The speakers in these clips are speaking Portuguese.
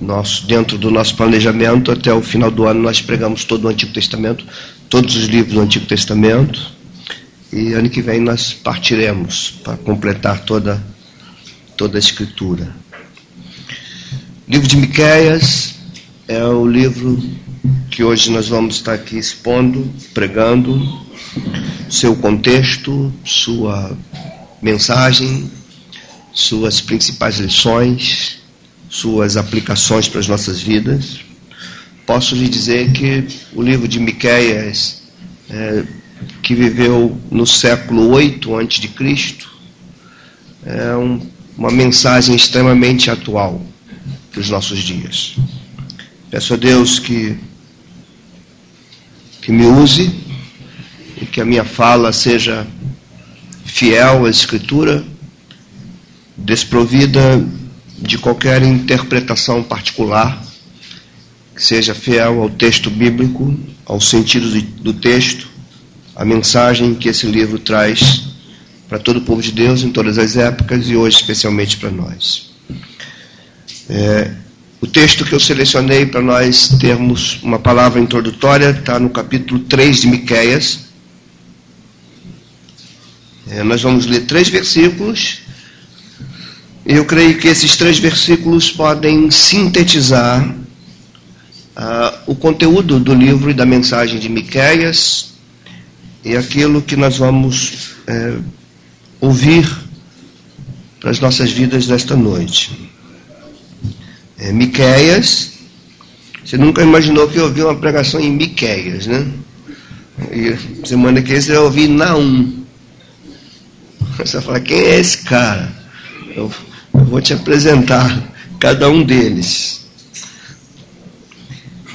nosso, dentro do nosso planejamento, até o final do ano, nós pregamos todo o Antigo Testamento, todos os livros do Antigo Testamento. E ano que vem nós partiremos para completar toda, toda a Escritura. livro de Miquéias é o livro que hoje nós vamos estar aqui expondo, pregando, seu contexto, sua mensagem, suas principais lições, suas aplicações para as nossas vidas. Posso lhe dizer que o livro de Miquéias, é, que viveu no século 8 a.C., é um, uma mensagem extremamente atual para os nossos dias. Peço a Deus que, que me use e que a minha fala seja fiel à Escritura, desprovida de qualquer interpretação particular, que seja fiel ao texto bíblico, ao sentido do texto, a mensagem que esse livro traz para todo o povo de Deus em todas as épocas e hoje especialmente para nós. É, o texto que eu selecionei para nós termos uma palavra introdutória está no capítulo 3 de Miquéias. É, nós vamos ler três versículos eu creio que esses três versículos podem sintetizar uh, o conteúdo do livro e da mensagem de Miquéias e aquilo que nós vamos uh, ouvir para as nossas vidas nesta noite. É, Miquéias, você nunca imaginou que eu ouvi uma pregação em Miquéias, né? E semana que vem você vai ouvir Naum. Você vai falar, quem é esse cara? Eu eu vou te apresentar cada um deles.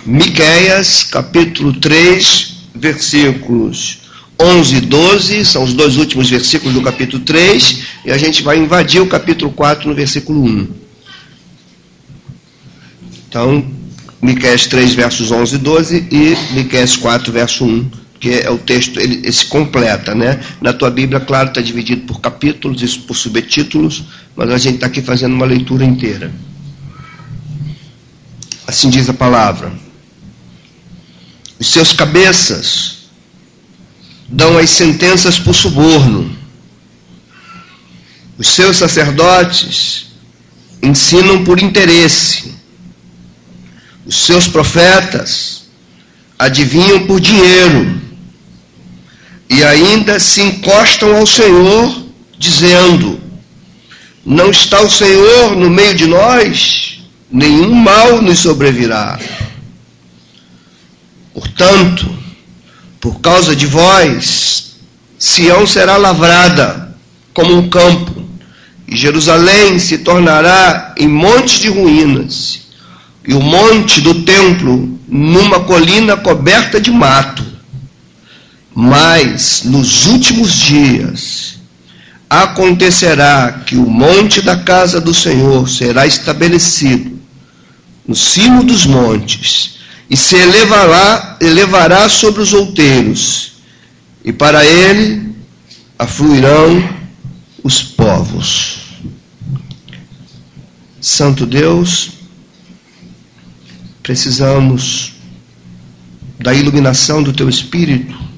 Miqueias, capítulo 3, versículos 11 e 12, são os dois últimos versículos do capítulo 3, e a gente vai invadir o capítulo 4 no versículo 1. Então, Miqueias 3, versos 11 e 12 e Miqueias 4, verso 1 que é o texto, ele, ele, se completa, né? Na tua Bíblia, claro, está dividido por capítulos e por subtítulos, mas a gente está aqui fazendo uma leitura inteira. Assim diz a palavra. Os seus cabeças dão as sentenças por suborno. Os seus sacerdotes ensinam por interesse. Os seus profetas adivinham por dinheiro e ainda se encostam ao Senhor, dizendo: Não está o Senhor no meio de nós, nenhum mal nos sobrevirá. Portanto, por causa de vós, Sião será lavrada como um campo, e Jerusalém se tornará em montes de ruínas, e o monte do templo numa colina coberta de mato mas nos últimos dias acontecerá que o monte da casa do Senhor será estabelecido no cimo dos montes e se elevará, elevará sobre os outeiros, e para ele afluirão os povos. Santo Deus, precisamos da iluminação do teu Espírito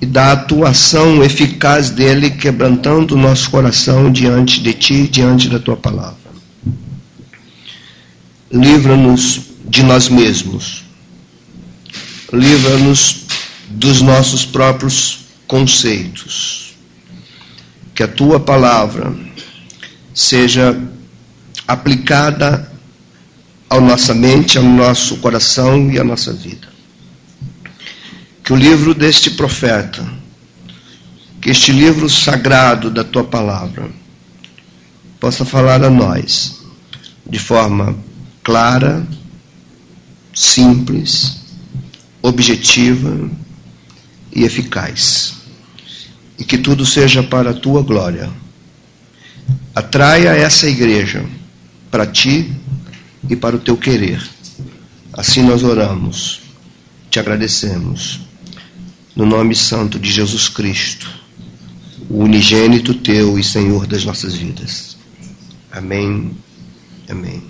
e da atuação eficaz dele, quebrantando o nosso coração diante de ti, diante da tua palavra. Livra-nos de nós mesmos. Livra-nos dos nossos próprios conceitos. Que a tua palavra seja aplicada à nossa mente, ao nosso coração e à nossa vida que o livro deste profeta, que este livro sagrado da tua palavra, possa falar a nós de forma clara, simples, objetiva e eficaz. E que tudo seja para a tua glória. Atraia essa igreja para ti e para o teu querer. Assim nós oramos, te agradecemos no nome santo de Jesus Cristo, o unigênito teu e Senhor das nossas vidas. Amém Amém.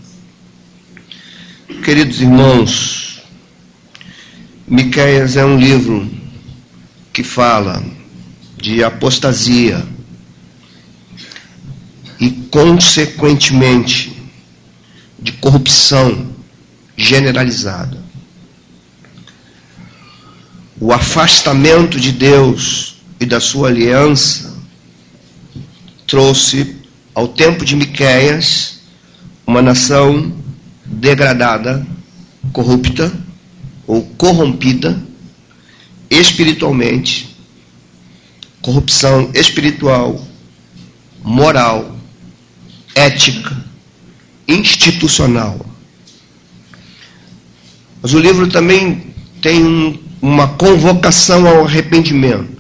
Queridos irmãos, Miqueias é um livro que fala de apostasia e, consequentemente, de corrupção generalizada. O afastamento de Deus e da sua aliança trouxe ao tempo de Miqueias uma nação degradada, corrupta ou corrompida espiritualmente, corrupção espiritual, moral, ética, institucional. Mas o livro também tem uma convocação ao arrependimento,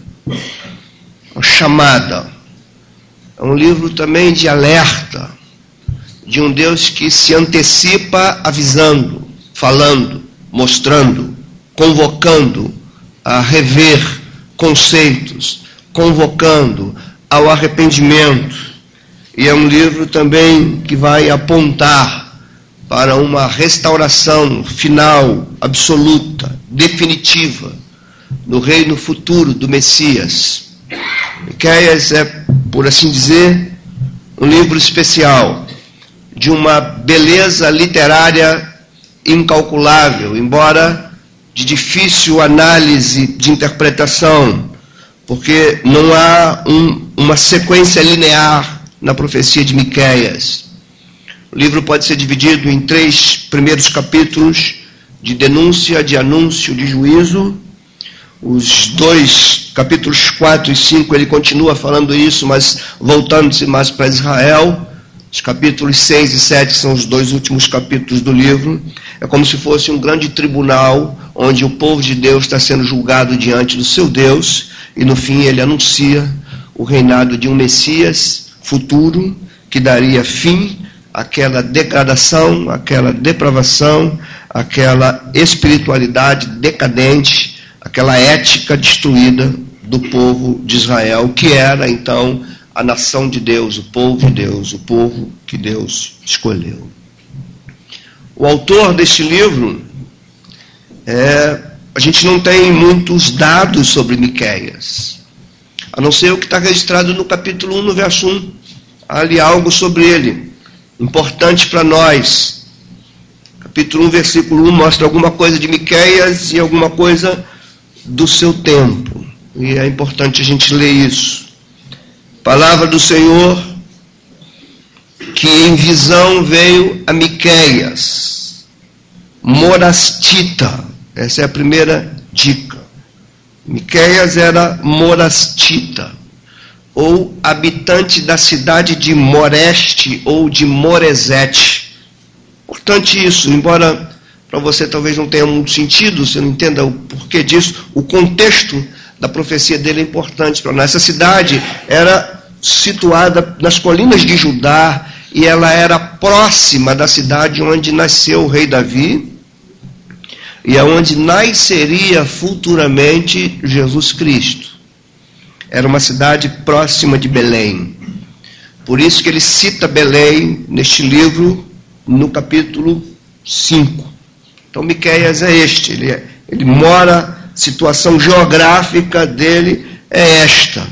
uma chamada. É um livro também de alerta, de um Deus que se antecipa avisando, falando, mostrando, convocando a rever conceitos, convocando ao arrependimento. E é um livro também que vai apontar para uma restauração final, absoluta, definitiva, no reino futuro do Messias. Miqueias é, por assim dizer, um livro especial de uma beleza literária incalculável, embora de difícil análise de interpretação, porque não há um, uma sequência linear na profecia de Miqueias. O livro pode ser dividido em três primeiros capítulos de denúncia, de anúncio, de juízo. Os dois capítulos 4 e 5 ele continua falando isso, mas voltando-se mais para Israel. Os capítulos 6 e 7 são os dois últimos capítulos do livro. É como se fosse um grande tribunal onde o povo de Deus está sendo julgado diante do seu Deus e no fim ele anuncia o reinado de um Messias futuro que daria fim àquela degradação, àquela depravação, àquela espiritualidade decadente, aquela ética destruída do povo de Israel, que era então a nação de Deus, o povo de Deus, o povo que Deus escolheu. O autor deste livro, é, a gente não tem muitos dados sobre Miqueias, a não ser o que está registrado no capítulo 1, no verso 1. Há ali algo sobre ele, importante para nós. Capítulo 1, versículo 1 mostra alguma coisa de Miqueias e alguma coisa do seu tempo. E é importante a gente ler isso. Palavra do Senhor que em visão veio a Miqueias, morastita. Essa é a primeira dica. Miqueias era morastita, ou habitante da cidade de Moreste ou de Moresete. Importante isso, embora para você talvez não tenha muito sentido, você não entenda o porquê disso, o contexto da profecia dele é importante para nós. Essa cidade era situada nas colinas de Judá e ela era próxima da cidade onde nasceu o rei Davi e aonde nasceria futuramente Jesus Cristo. Era uma cidade próxima de Belém. Por isso que ele cita Belém neste livro, no capítulo 5. Então Miqueias é este, ele, é, ele mora, situação geográfica dele é esta.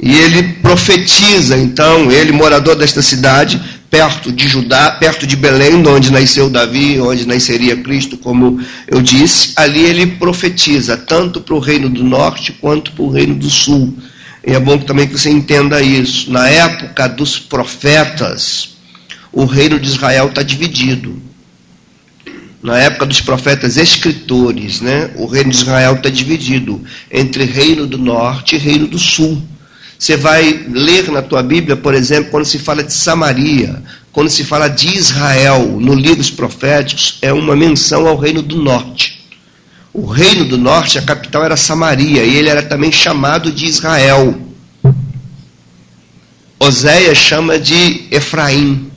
E ele profetiza, então, ele, morador desta cidade, perto de Judá, perto de Belém, onde nasceu Davi, onde nasceria Cristo, como eu disse, ali ele profetiza, tanto para o reino do norte quanto para o reino do sul. E é bom também que você entenda isso. Na época dos profetas, o reino de Israel está dividido. Na época dos profetas escritores, né, o reino de Israel está dividido entre reino do norte e reino do sul. Você vai ler na tua Bíblia, por exemplo, quando se fala de Samaria, quando se fala de Israel, no livros proféticos, é uma menção ao reino do norte. O reino do norte, a capital era Samaria, e ele era também chamado de Israel. Oséias chama de Efraim.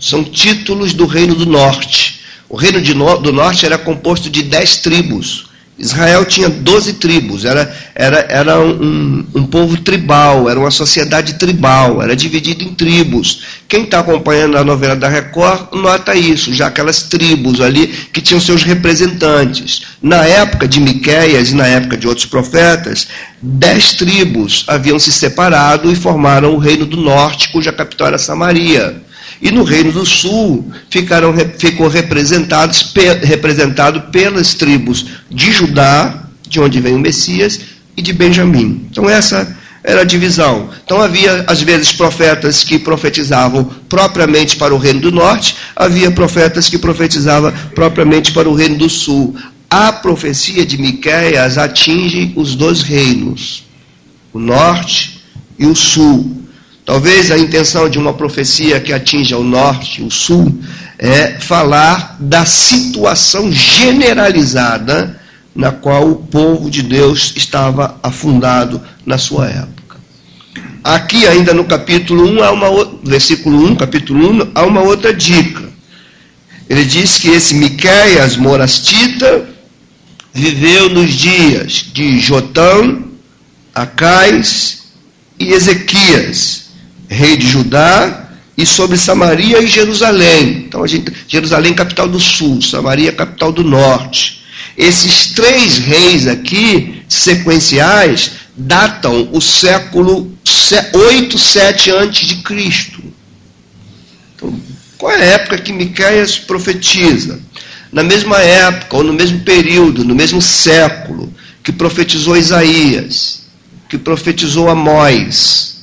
São títulos do reino do norte. O reino do norte era composto de dez tribos. Israel tinha 12 tribos, era, era, era um, um, povo tribal, era uma sociedade tribal, era dividido em tribos. Quem está acompanhando a novela da Record nota isso, já aquelas tribos ali que tinham seus representantes. Na época de Miqueias e na época de outros profetas, dez tribos haviam se separado e formaram o Reino do Norte, cuja capital era Samaria. E no Reino do Sul ficaram, ficou representados, representado pelas tribos de Judá, de onde vem o Messias, e de Benjamim. Então essa era a divisão. Então havia, às vezes, profetas que profetizavam propriamente para o reino do norte, havia profetas que profetizavam propriamente para o reino do sul. A profecia de Miqueias atinge os dois reinos, o norte e o sul. Talvez a intenção de uma profecia que atinja o norte e o sul é falar da situação generalizada na qual o povo de Deus estava afundado na sua época. Aqui, ainda no capítulo 1, há uma, versículo 1, capítulo 1, há uma outra dica. Ele diz que esse Miqueias Morastita viveu nos dias de Jotão, Acais e Ezequias, rei de Judá, e sobre Samaria e Jerusalém. Então, a gente, Jerusalém, capital do sul, Samaria, capital do norte. Esses três reis aqui, sequenciais, datam o século 8, 7 antes de Cristo. Então, qual é a época que Miqueias profetiza? Na mesma época, ou no mesmo período, no mesmo século, que profetizou Isaías, que profetizou Amós,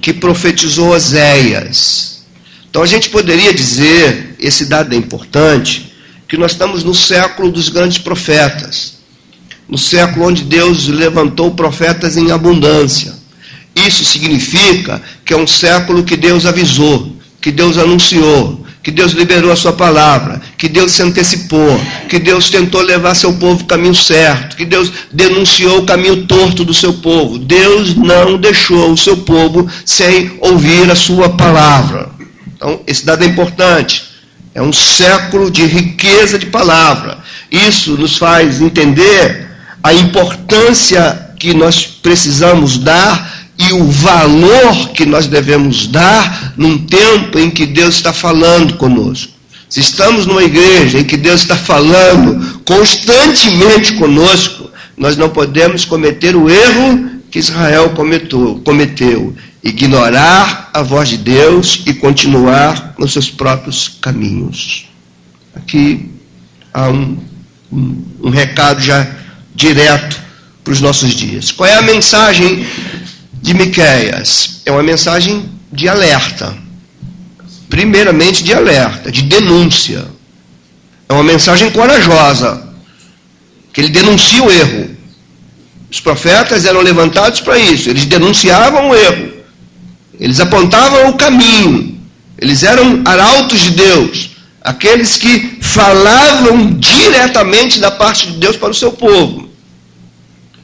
que profetizou Oséias. Então a gente poderia dizer, esse dado é importante, que nós estamos no século dos grandes profetas, no século onde Deus levantou profetas em abundância. Isso significa que é um século que Deus avisou, que Deus anunciou, que Deus liberou a sua palavra, que Deus se antecipou, que Deus tentou levar seu povo o caminho certo, que Deus denunciou o caminho torto do seu povo. Deus não deixou o seu povo sem ouvir a sua palavra. Então, esse dado é importante. É um século de riqueza de palavra. Isso nos faz entender a importância que nós precisamos dar e o valor que nós devemos dar num tempo em que Deus está falando conosco. Se estamos numa igreja em que Deus está falando constantemente conosco, nós não podemos cometer o erro que Israel cometeu, cometeu ignorar a voz de Deus e continuar nos seus próprios caminhos. Aqui há um, um, um recado já direto para os nossos dias. Qual é a mensagem de Miqueias? É uma mensagem de alerta. Primeiramente de alerta, de denúncia. É uma mensagem corajosa, que ele denuncia o erro. Os profetas eram levantados para isso, eles denunciavam o erro. Eles apontavam o caminho. Eles eram arautos de Deus. Aqueles que falavam diretamente da parte de Deus para o seu povo.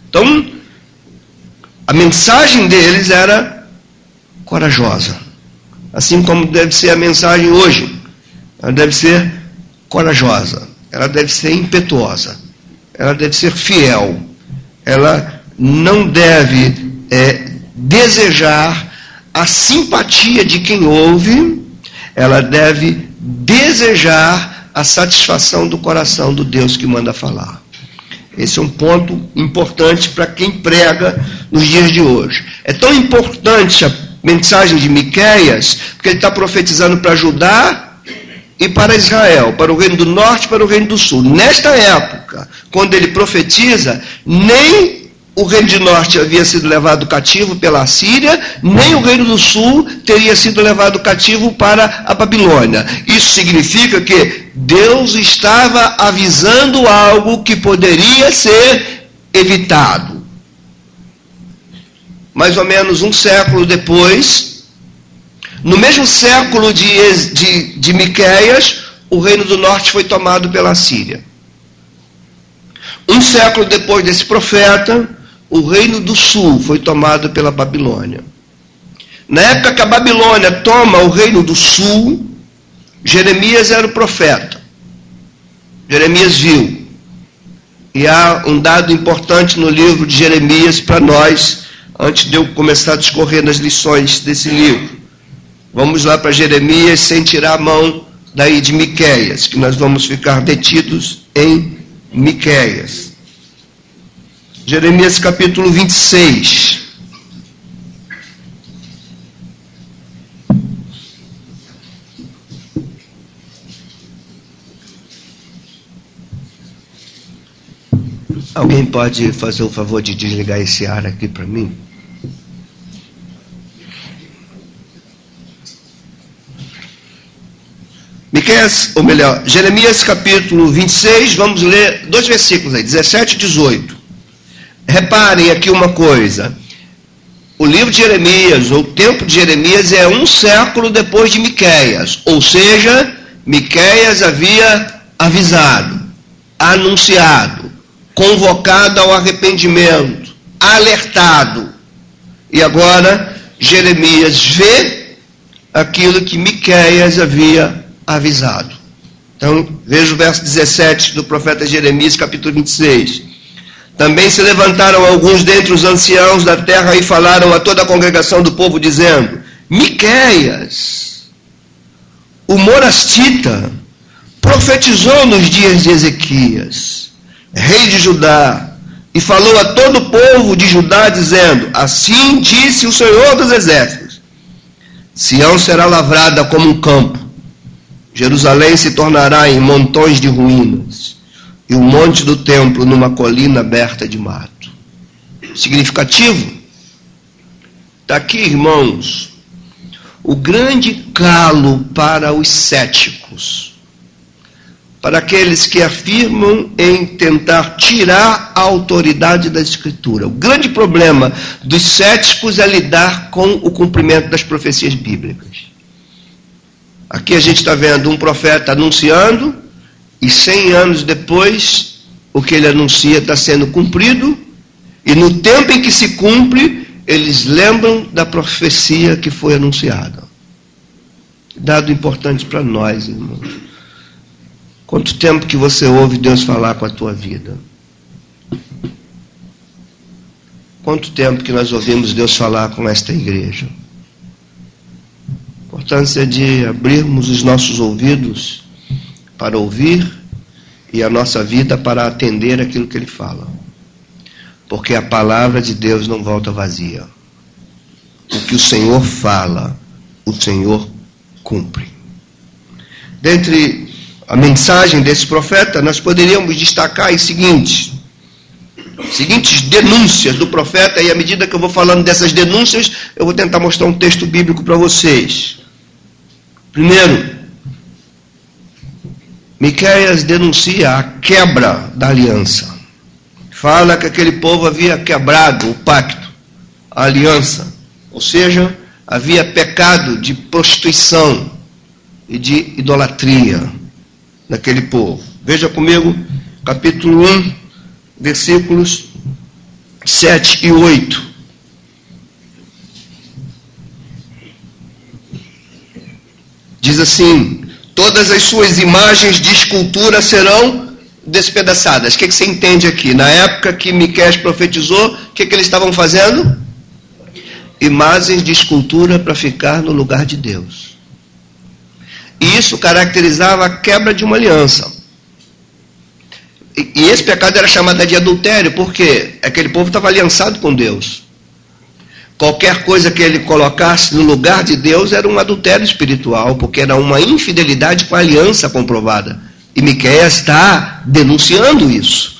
Então, a mensagem deles era corajosa. Assim como deve ser a mensagem hoje. Ela deve ser corajosa. Ela deve ser impetuosa. Ela deve ser fiel. Ela não deve é, desejar a simpatia de quem ouve, ela deve desejar a satisfação do coração do Deus que manda falar. Esse é um ponto importante para quem prega nos dias de hoje. É tão importante a mensagem de Miqueias, porque ele está profetizando para Judá e para Israel, para o reino do norte e para o reino do sul. Nesta época, quando ele profetiza, nem o reino de norte havia sido levado cativo pela Síria, nem o reino do sul teria sido levado cativo para a Babilônia. Isso significa que Deus estava avisando algo que poderia ser evitado. Mais ou menos um século depois, no mesmo século de, de, de Miqueias, o reino do norte foi tomado pela Síria. Um século depois desse profeta, o reino do sul foi tomado pela Babilônia. Na época que a Babilônia toma o reino do sul, Jeremias era o profeta. Jeremias viu. E há um dado importante no livro de Jeremias para nós, antes de eu começar a discorrer nas lições desse livro. Vamos lá para Jeremias sem tirar a mão daí de Miqueias, que nós vamos ficar detidos em Miqueias. Jeremias capítulo 26. Alguém pode fazer o favor de desligar esse ar aqui para mim? Miqueias, ou melhor, Jeremias capítulo 26, vamos ler dois versículos aí, 17 e 18. Reparem aqui uma coisa. O livro de Jeremias, ou o tempo de Jeremias, é um século depois de Miqueias. Ou seja, Miqueias havia avisado, anunciado, convocado ao arrependimento, alertado. E agora Jeremias vê aquilo que Miqueias havia avisado. Então, veja o verso 17 do profeta Jeremias, capítulo 26. Também se levantaram alguns dentre os anciãos da terra e falaram a toda a congregação do povo, dizendo: Miqueias, o morastita, profetizou nos dias de Ezequias rei de Judá, e falou a todo o povo de Judá, dizendo: Assim disse o Senhor dos Exércitos: Sião será lavrada como um campo, Jerusalém se tornará em montões de ruínas, e o monte do templo numa colina aberta de mato. Significativo? Está aqui, irmãos, o grande calo para os céticos para aqueles que afirmam em tentar tirar a autoridade da Escritura. O grande problema dos céticos é lidar com o cumprimento das profecias bíblicas. Aqui a gente está vendo um profeta anunciando, e cem anos depois, o que ele anuncia está sendo cumprido, e no tempo em que se cumpre, eles lembram da profecia que foi anunciada. Dado importante para nós, irmãos. Quanto tempo que você ouve Deus falar com a tua vida? Quanto tempo que nós ouvimos Deus falar com esta igreja? Importância de abrirmos os nossos ouvidos para ouvir e a nossa vida para atender aquilo que Ele fala. Porque a palavra de Deus não volta vazia. O que o Senhor fala, o Senhor cumpre. Dentre a mensagem desse profeta, nós poderíamos destacar as seguintes, seguintes denúncias do profeta, e à medida que eu vou falando dessas denúncias, eu vou tentar mostrar um texto bíblico para vocês. Primeiro, Miqueias denuncia a quebra da aliança. Fala que aquele povo havia quebrado o pacto, a aliança, ou seja, havia pecado de prostituição e de idolatria daquele povo. Veja comigo, capítulo 1, versículos 7 e 8. Diz assim: Todas as suas imagens de escultura serão despedaçadas. O que, que você entende aqui? Na época que Miquel profetizou, o que, que eles estavam fazendo? Imagens de escultura para ficar no lugar de Deus. E isso caracterizava a quebra de uma aliança. E esse pecado era chamado de adultério, porque aquele povo estava aliançado com Deus. Qualquer coisa que ele colocasse no lugar de Deus era um adultério espiritual, porque era uma infidelidade com a aliança comprovada. E Miqueias está denunciando isso.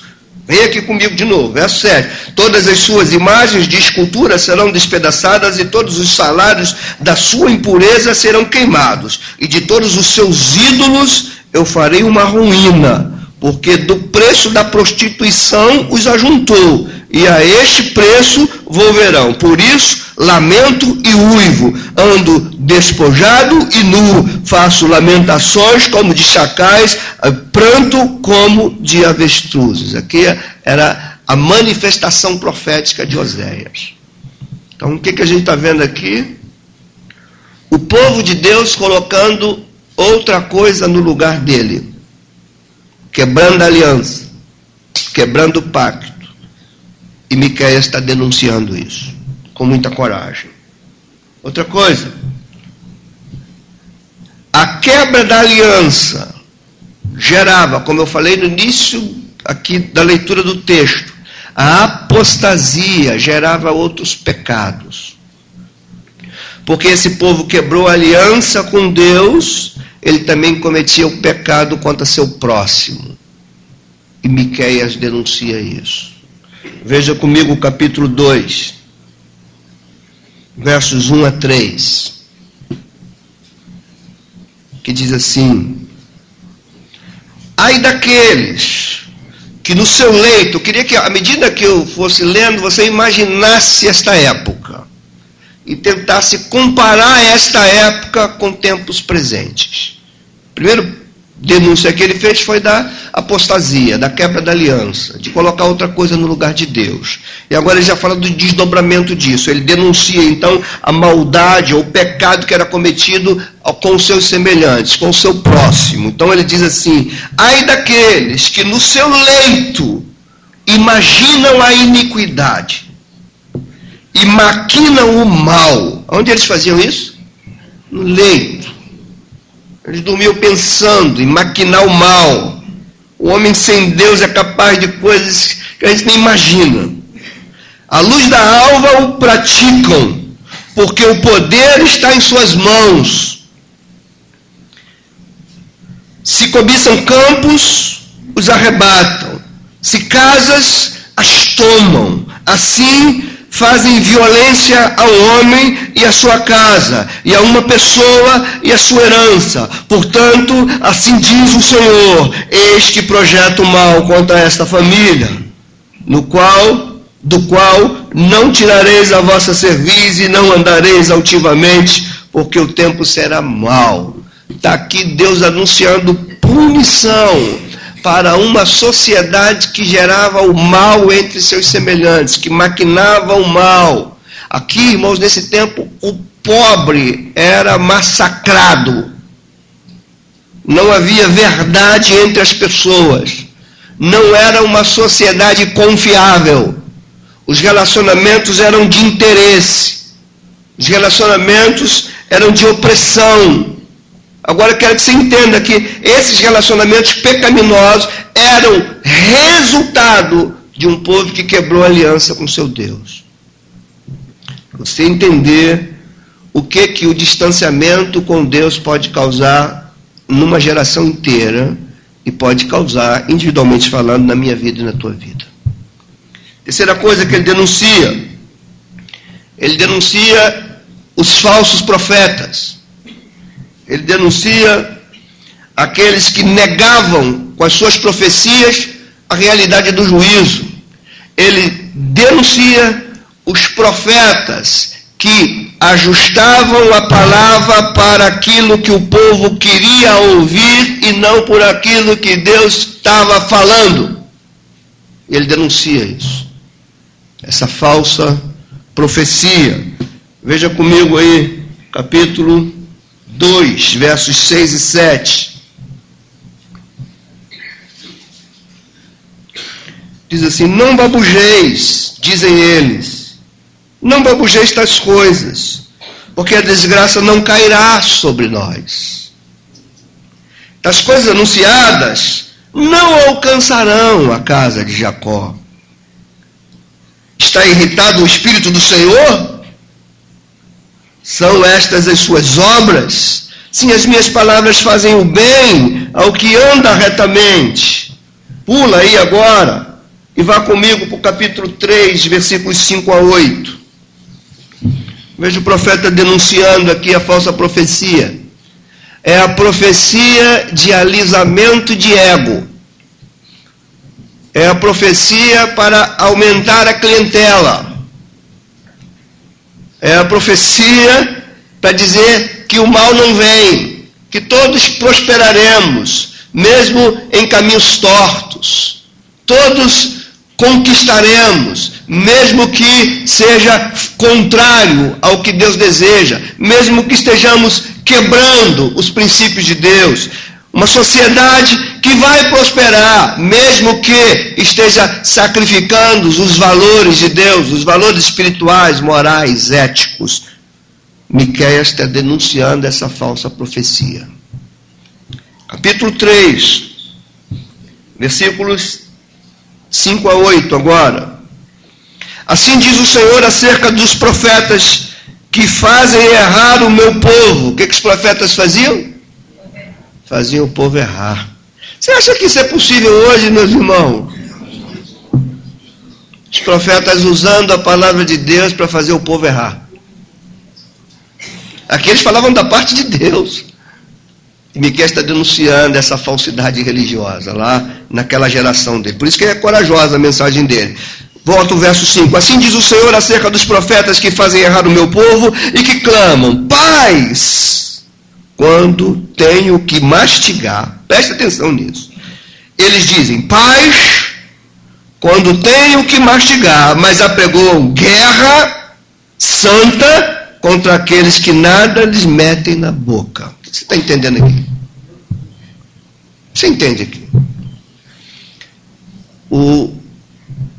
Vem aqui comigo de novo, verso 7. Todas as suas imagens de escultura serão despedaçadas e todos os salários da sua impureza serão queimados. E de todos os seus ídolos eu farei uma ruína, porque do preço da prostituição os ajuntou e a este preço volverão. Por isso, lamento e uivo, ando despojado e nu, faço lamentações como de chacais, eh, pranto como de avestruzes. Aqui era a manifestação profética de Oséias. Então, o que, que a gente está vendo aqui? O povo de Deus colocando outra coisa no lugar dele, quebrando a aliança, quebrando o pacto. E Miqueias está denunciando isso, com muita coragem. Outra coisa, A quebra da aliança gerava, como eu falei no início aqui da leitura do texto, a apostasia gerava outros pecados. Porque esse povo quebrou a aliança com Deus, ele também cometia o pecado contra seu próximo. E Miqueias denuncia isso. Veja comigo o capítulo 2, versos 1 a 3. Que diz assim: Ai daqueles que no seu leito, queria que à medida que eu fosse lendo, você imaginasse esta época e tentasse comparar esta época com tempos presentes. Primeiro denúncia que ele fez foi da apostasia, da quebra da aliança, de colocar outra coisa no lugar de Deus. E agora ele já fala do desdobramento disso. Ele denuncia então a maldade ou o pecado que era cometido com os seus semelhantes, com o seu próximo. Então ele diz assim: ai daqueles que no seu leito imaginam a iniquidade e maquinam o mal. Onde eles faziam isso? No leito eles dormiam pensando em maquinar o mal. O homem sem Deus é capaz de coisas que a gente nem imagina. A luz da alva o praticam, porque o poder está em suas mãos. Se cobiçam campos, os arrebatam. Se casas, as tomam. Assim fazem violência ao homem e à sua casa, e a uma pessoa e a sua herança. Portanto, assim diz o Senhor: Eis que projeto mal contra esta família, no qual, do qual não tirareis a vossa cerviz e não andareis altivamente, porque o tempo será mau. Está aqui Deus anunciando punição para uma sociedade que gerava o mal entre seus semelhantes, que maquinava o mal. Aqui, irmãos, nesse tempo, o pobre era massacrado. Não havia verdade entre as pessoas. Não era uma sociedade confiável. Os relacionamentos eram de interesse. Os relacionamentos eram de opressão. Agora eu quero que você entenda que esses relacionamentos pecaminosos eram resultado de um povo que quebrou aliança com seu Deus. Você entender o que que o distanciamento com Deus pode causar numa geração inteira e pode causar individualmente falando na minha vida e na tua vida. Terceira coisa que ele denuncia, ele denuncia os falsos profetas. Ele denuncia aqueles que negavam com as suas profecias a realidade do juízo. Ele denuncia os profetas que ajustavam a palavra para aquilo que o povo queria ouvir e não por aquilo que Deus estava falando. Ele denuncia isso. Essa falsa profecia. Veja comigo aí, capítulo 2, versos 6 e 7. Diz assim: Não babujeis, dizem eles, não babujeis tais coisas, porque a desgraça não cairá sobre nós. As coisas anunciadas não alcançarão a casa de Jacó. Está irritado o Espírito do Senhor? São estas as suas obras? Sim, as minhas palavras fazem o bem ao que anda retamente. Pula aí agora e vá comigo para o capítulo 3, versículos 5 a 8. Veja o profeta denunciando aqui a falsa profecia. É a profecia de alisamento de ego. É a profecia para aumentar a clientela é a profecia para dizer que o mal não vem, que todos prosperaremos, mesmo em caminhos tortos. Todos conquistaremos, mesmo que seja contrário ao que Deus deseja, mesmo que estejamos quebrando os princípios de Deus. Uma sociedade que vai prosperar, mesmo que esteja sacrificando os valores de Deus, os valores espirituais, morais, éticos. Miqueias está denunciando essa falsa profecia. capítulo 3, versículos 5 a 8 agora. Assim diz o Senhor acerca dos profetas que fazem errar o meu povo. O que, que os profetas faziam? Faziam o povo errar. Você acha que isso é possível hoje, meus irmãos? Os profetas usando a palavra de Deus para fazer o povo errar. Aqui eles falavam da parte de Deus. E Miquel está denunciando essa falsidade religiosa lá naquela geração dele. Por isso que é corajosa a mensagem dele. Volta o verso 5. Assim diz o Senhor acerca dos profetas que fazem errar o meu povo e que clamam: Paz, quando tenho que mastigar. Preste atenção nisso. Eles dizem: Paz, quando tenho que mastigar, mas apregou guerra santa contra aqueles que nada lhes metem na boca. Você está entendendo aqui? Você entende aqui? O,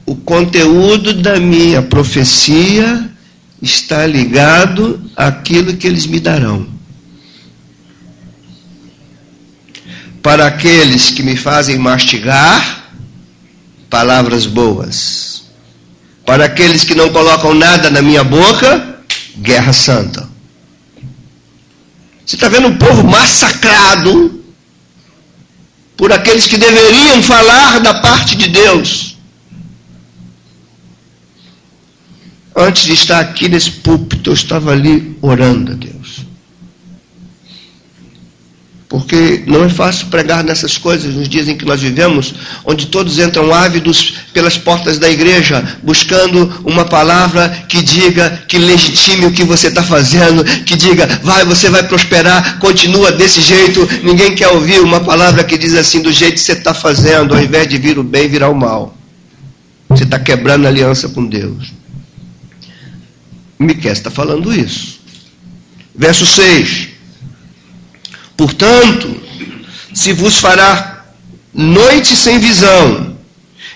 o conteúdo da minha profecia está ligado àquilo que eles me darão. Para aqueles que me fazem mastigar palavras boas. Para aqueles que não colocam nada na minha boca, guerra santa. Você está vendo o povo massacrado por aqueles que deveriam falar da parte de Deus. Antes de estar aqui nesse púlpito, eu estava ali orando a Deus. Porque não é fácil pregar nessas coisas nos dias em que nós vivemos, onde todos entram ávidos pelas portas da igreja, buscando uma palavra que diga, que legitime o que você está fazendo, que diga, vai, você vai prosperar, continua desse jeito. Ninguém quer ouvir uma palavra que diz assim, do jeito que você está fazendo, ao invés de vir o bem, virar o mal. Você está quebrando a aliança com Deus. Miquel está falando isso. Verso 6. Portanto, se vos fará noite sem visão,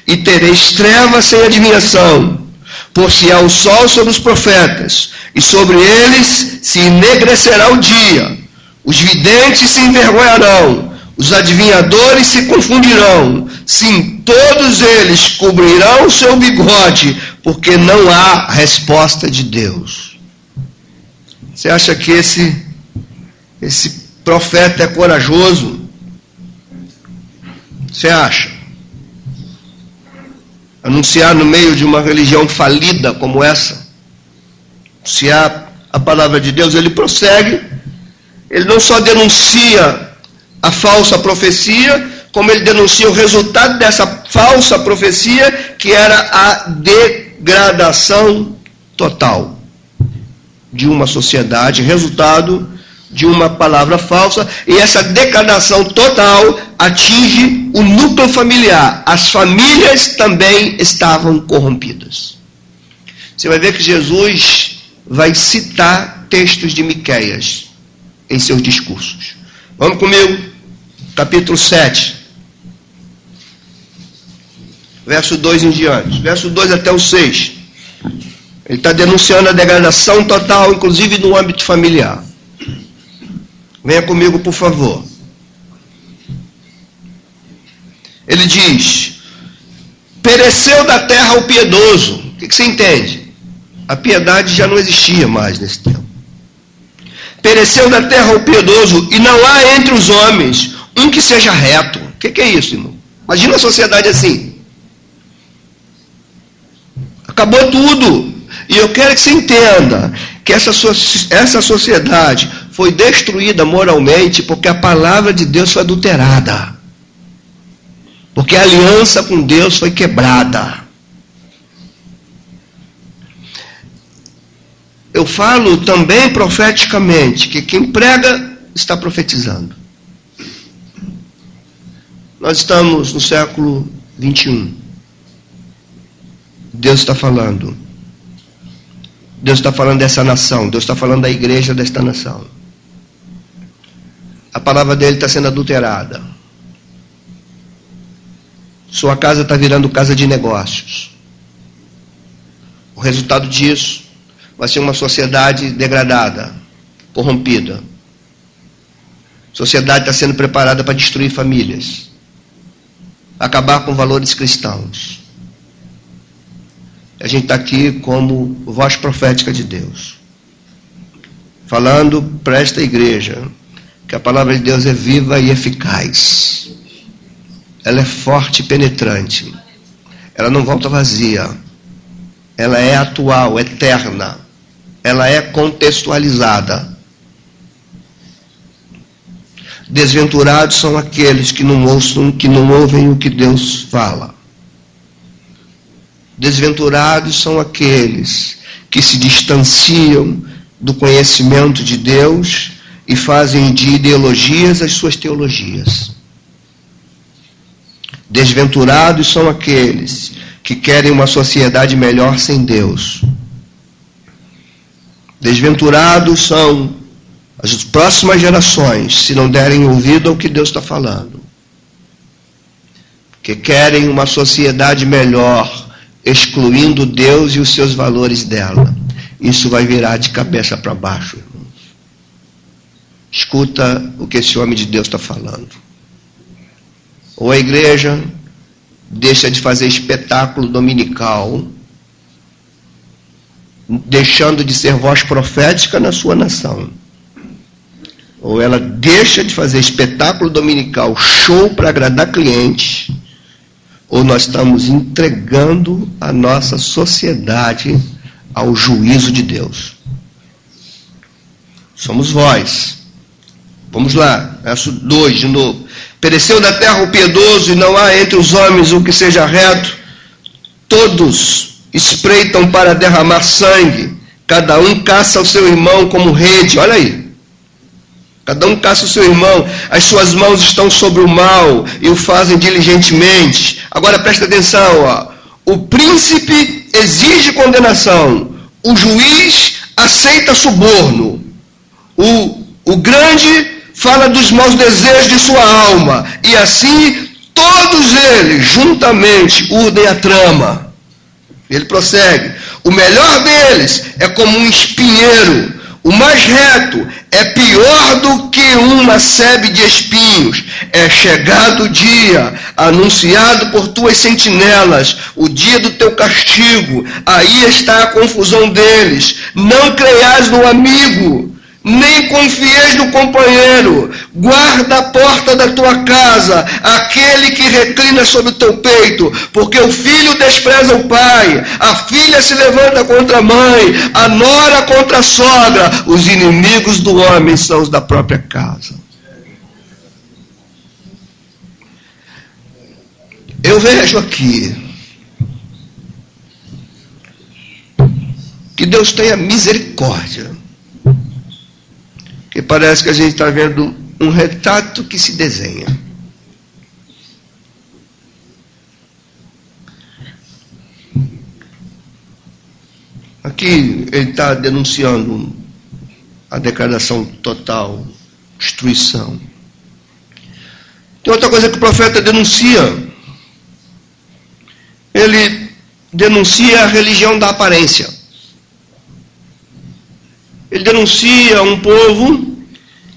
e tereis trevas sem adivinhação, por se há o sol sobre os profetas, e sobre eles se enegrecerá o dia, os videntes se envergonharão, os adivinhadores se confundirão, sim, todos eles cobrirão o seu bigode, porque não há resposta de Deus. Você acha que esse, esse profeta é corajoso? Você acha? Anunciar no meio de uma religião falida como essa, anunciar a palavra de Deus, ele prossegue, ele não só denuncia a falsa profecia, como ele denuncia o resultado dessa falsa profecia, que era a degradação total de uma sociedade, resultado de uma palavra falsa, e essa degradação total atinge o núcleo familiar. As famílias também estavam corrompidas. Você vai ver que Jesus vai citar textos de Miqueias em seus discursos. Vamos comigo, capítulo 7. Verso 2 em diante. Verso 2 até o 6. Ele está denunciando a degradação total, inclusive no âmbito familiar. Venha comigo, por favor. Ele diz: Pereceu da terra o piedoso. O que, que você entende? A piedade já não existia mais nesse tempo. Pereceu da terra o piedoso, e não há entre os homens um que seja reto. O que, que é isso, irmão? Imagina a sociedade assim. Acabou tudo. E eu quero que você entenda que essa, essa sociedade foi destruída moralmente porque a palavra de Deus foi adulterada. Porque a aliança com Deus foi quebrada. Eu falo também profeticamente que quem prega está profetizando. Nós estamos no século 21. Deus está falando. Deus está falando dessa nação. Deus está falando da igreja desta nação a palavra dele está sendo adulterada. Sua casa está virando casa de negócios. O resultado disso vai ser uma sociedade degradada, corrompida. Sociedade está sendo preparada para destruir famílias, acabar com valores cristãos. A gente está aqui como voz profética de Deus, falando para esta igreja que a palavra de Deus é viva e eficaz. Ela é forte e penetrante. Ela não volta vazia. Ela é atual, eterna. Ela é contextualizada. Desventurados são aqueles que não ouçam, que não ouvem o que Deus fala. Desventurados são aqueles que se distanciam do conhecimento de Deus e fazem de ideologias as suas teologias. Desventurados são aqueles que querem uma sociedade melhor sem Deus. Desventurados são as próximas gerações, se não derem ouvido ao que Deus está falando. Que querem uma sociedade melhor excluindo Deus e os seus valores dela. Isso vai virar de cabeça para baixo. Escuta o que esse homem de Deus está falando. Ou a igreja deixa de fazer espetáculo dominical, deixando de ser voz profética na sua nação. Ou ela deixa de fazer espetáculo dominical, show para agradar clientes ou nós estamos entregando a nossa sociedade ao juízo de Deus. Somos vós. Vamos lá, verso 2 de novo. Pereceu da terra o piedoso, e não há entre os homens o que seja reto. Todos espreitam para derramar sangue, cada um caça o seu irmão como rede. Olha aí. Cada um caça o seu irmão, as suas mãos estão sobre o mal e o fazem diligentemente. Agora presta atenção, ó. o príncipe exige condenação, o juiz aceita suborno, o, o grande fala dos maus desejos de sua alma, e assim todos eles juntamente urdem a trama. Ele prossegue: o melhor deles é como um espinheiro o mais reto é pior do que uma sebe de espinhos. É chegado o dia, anunciado por tuas sentinelas, o dia do teu castigo. Aí está a confusão deles. Não creias no amigo nem confieis no companheiro, guarda a porta da tua casa, aquele que reclina sobre o teu peito, porque o filho despreza o pai, a filha se levanta contra a mãe, a nora contra a sogra, os inimigos do homem são os da própria casa. Eu vejo aqui que Deus tenha misericórdia que parece que a gente está vendo um retrato que se desenha. Aqui ele está denunciando a declaração total, destruição. Tem outra coisa que o profeta denuncia. Ele denuncia a religião da aparência. Ele denuncia um povo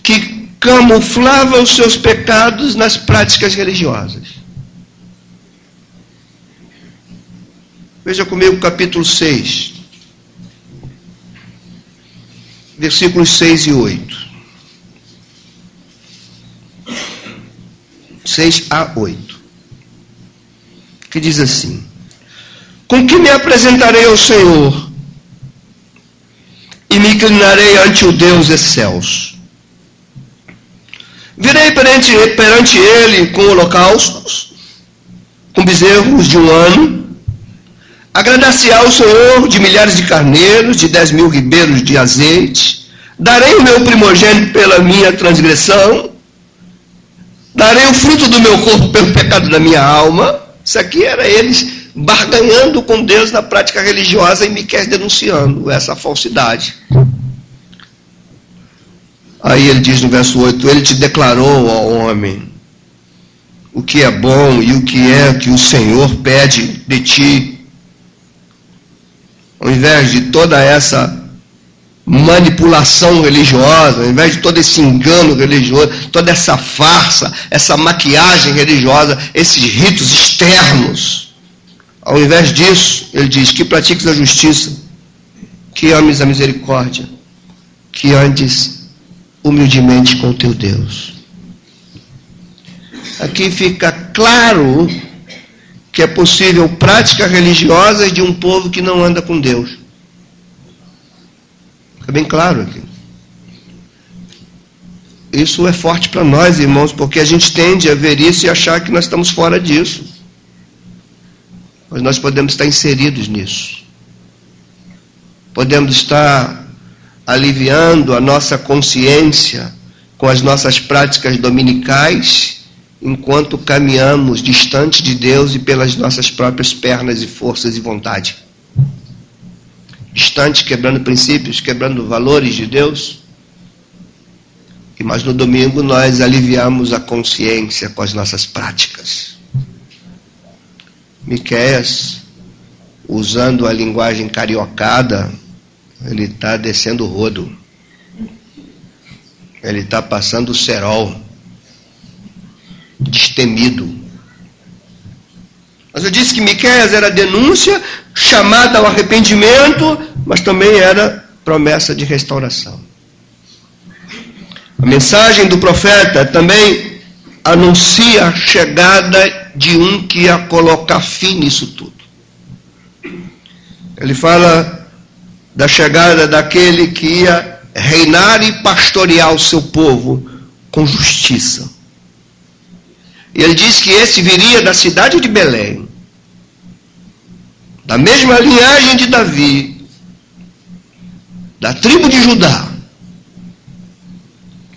que camuflava os seus pecados nas práticas religiosas. Veja comigo o capítulo 6, versículos 6 e 8. 6 a 8. Que diz assim: Com que me apresentarei ao Senhor? E me inclinarei ante o Deus excelso. Virei perante, perante ele com holocaustos, com bezerros de um ano, agradar-se-á ao Senhor de milhares de carneiros, de dez mil ribeiros de azeite, darei o meu primogênito pela minha transgressão, darei o fruto do meu corpo pelo pecado da minha alma. Isso aqui era eles barganhando com Deus na prática religiosa e Miquel denunciando essa falsidade. Aí ele diz no verso 8: Ele te declarou, ó homem, o que é bom e o que é que o Senhor pede de ti. Ao invés de toda essa manipulação religiosa, ao invés de todo esse engano religioso, toda essa farsa, essa maquiagem religiosa, esses ritos externos. Ao invés disso, ele diz que pratiques a justiça, que ames a misericórdia, que andes humildemente com o teu Deus. Aqui fica claro que é possível práticas religiosas de um povo que não anda com Deus. Fica bem claro aqui. Isso é forte para nós, irmãos, porque a gente tende a ver isso e achar que nós estamos fora disso. Mas nós podemos estar inseridos nisso. Podemos estar aliviando a nossa consciência com as nossas práticas dominicais, enquanto caminhamos distante de Deus e pelas nossas próprias pernas e forças e vontade distante, quebrando princípios, quebrando valores de Deus. Mas no domingo nós aliviamos a consciência com as nossas práticas. Miqueias, usando a linguagem cariocada, ele está descendo o rodo. Ele está passando o cerol, destemido. Mas eu disse que Miqueias era denúncia, chamada ao arrependimento, mas também era promessa de restauração. A mensagem do profeta também anuncia a chegada de um que ia colocar fim nisso tudo. Ele fala da chegada daquele que ia reinar e pastorear o seu povo com justiça. E ele diz que esse viria da cidade de Belém, da mesma linhagem de Davi, da tribo de Judá.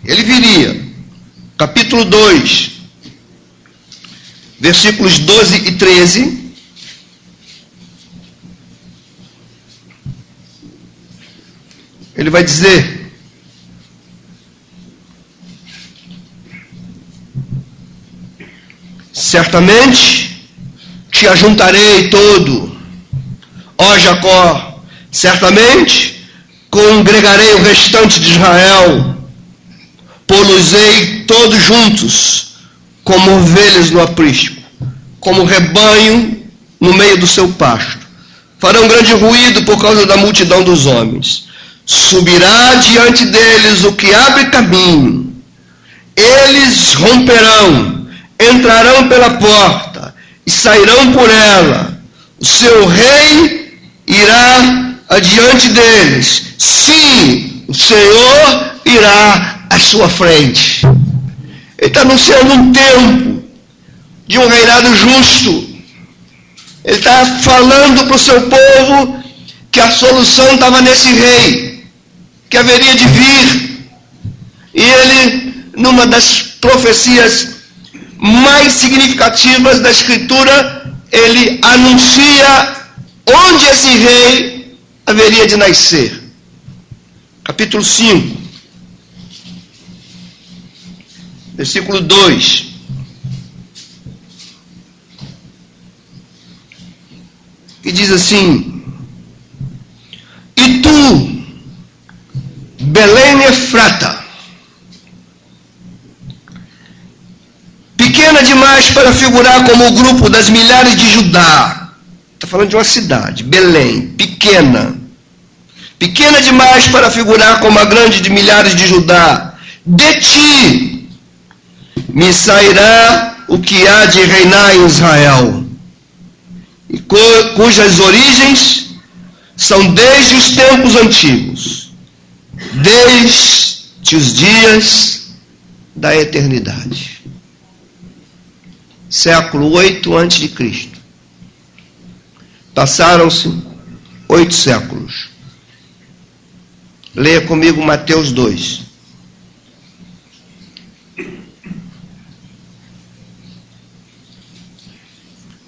Ele viria, capítulo 2, versículos 12 e 13. Ele vai dizer: Certamente te ajuntarei todo, ó Jacó, certamente congregarei o restante de Israel, poluizei todos juntos, como ovelhas no aprisco, como rebanho no meio do seu pasto. Farão grande ruído por causa da multidão dos homens. Subirá diante deles o que abre caminho. Eles romperão entrarão pela porta e sairão por ela. O seu rei irá adiante deles. Sim, o Senhor irá sua frente. Ele está anunciando um tempo de um reinado justo. Ele está falando para o seu povo que a solução estava nesse rei, que haveria de vir. E ele, numa das profecias mais significativas da Escritura, ele anuncia onde esse rei haveria de nascer. Capítulo 5, versículo 2. Que diz assim: E tu, Belém Efrata, pequena demais para figurar como o grupo das milhares de Judá. Está falando de uma cidade, Belém, pequena. Pequena demais para figurar como a grande de milhares de Judá. De ti me sairá o que há de reinar em Israel, e cujas origens são desde os tempos antigos, desde os dias da eternidade século 8 a.C. Passaram-se oito séculos. Leia comigo Mateus 2.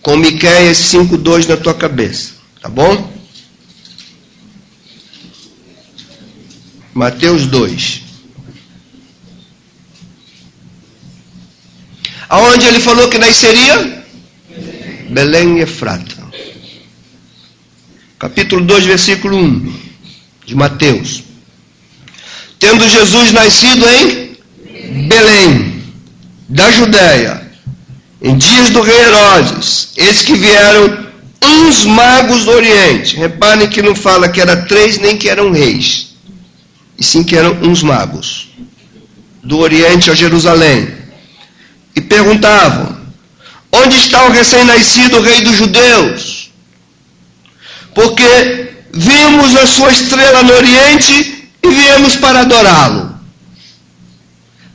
Com Miqueias 5:2 na tua cabeça, tá bom? Mateus 2. Aonde ele falou que nasceria? Belém e Efrata. Capítulo 2, versículo 1 de Mateus. Tendo Jesus nascido em Belém, da Judéia, em dias do rei Herodes, eles que vieram uns magos do Oriente. Reparem que não fala que era três nem que eram reis, e sim que eram uns magos do Oriente a Jerusalém. E perguntavam: Onde está o recém-nascido rei dos judeus? Porque vimos a sua estrela no Oriente e viemos para adorá-lo.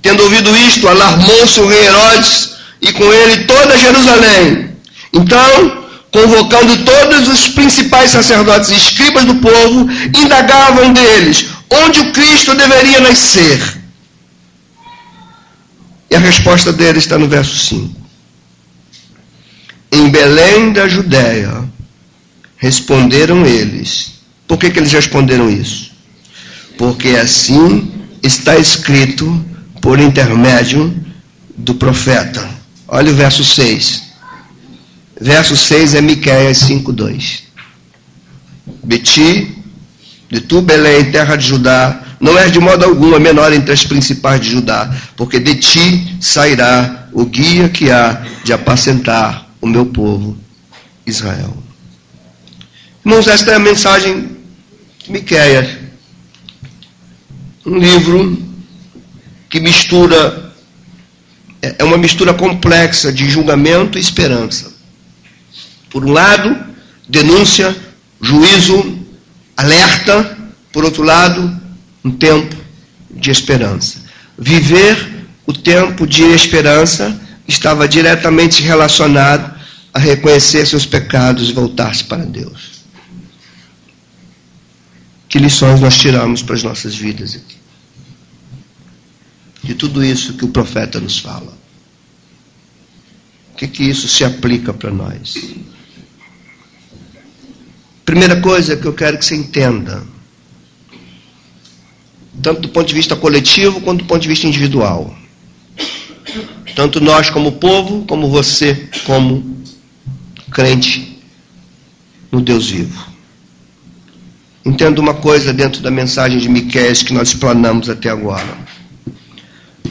Tendo ouvido isto, alarmou-se o rei Herodes e com ele toda Jerusalém. Então, convocando todos os principais sacerdotes e escribas do povo, indagavam deles onde o Cristo deveria nascer. E a resposta deles está no verso 5. Em Belém da Judéia, responderam eles. Por que, que eles responderam isso? Porque assim está escrito por intermédio do profeta. Olha o verso 6. Verso 6 é Miqueias 5:2. Beti, de tu, Belém, terra de Judá, não és de modo algum a menor entre as principais de Judá, porque de ti sairá o guia que há de apacentar o meu povo Israel. Irmãos, esta é a mensagem de Miqueias. Um livro que mistura, é, é uma mistura complexa de julgamento e esperança. Por um lado, denúncia, juízo, alerta. Por outro lado, um tempo de esperança. Viver o tempo de esperança estava diretamente relacionado a reconhecer seus pecados e voltar-se para Deus. Que lições nós tiramos para as nossas vidas aqui? De tudo isso que o profeta nos fala. O que, que isso se aplica para nós? Primeira coisa que eu quero que você entenda, tanto do ponto de vista coletivo quanto do ponto de vista individual. Tanto nós como povo, como você como crente no Deus vivo. Entenda uma coisa dentro da mensagem de Miqueias que nós explanamos até agora.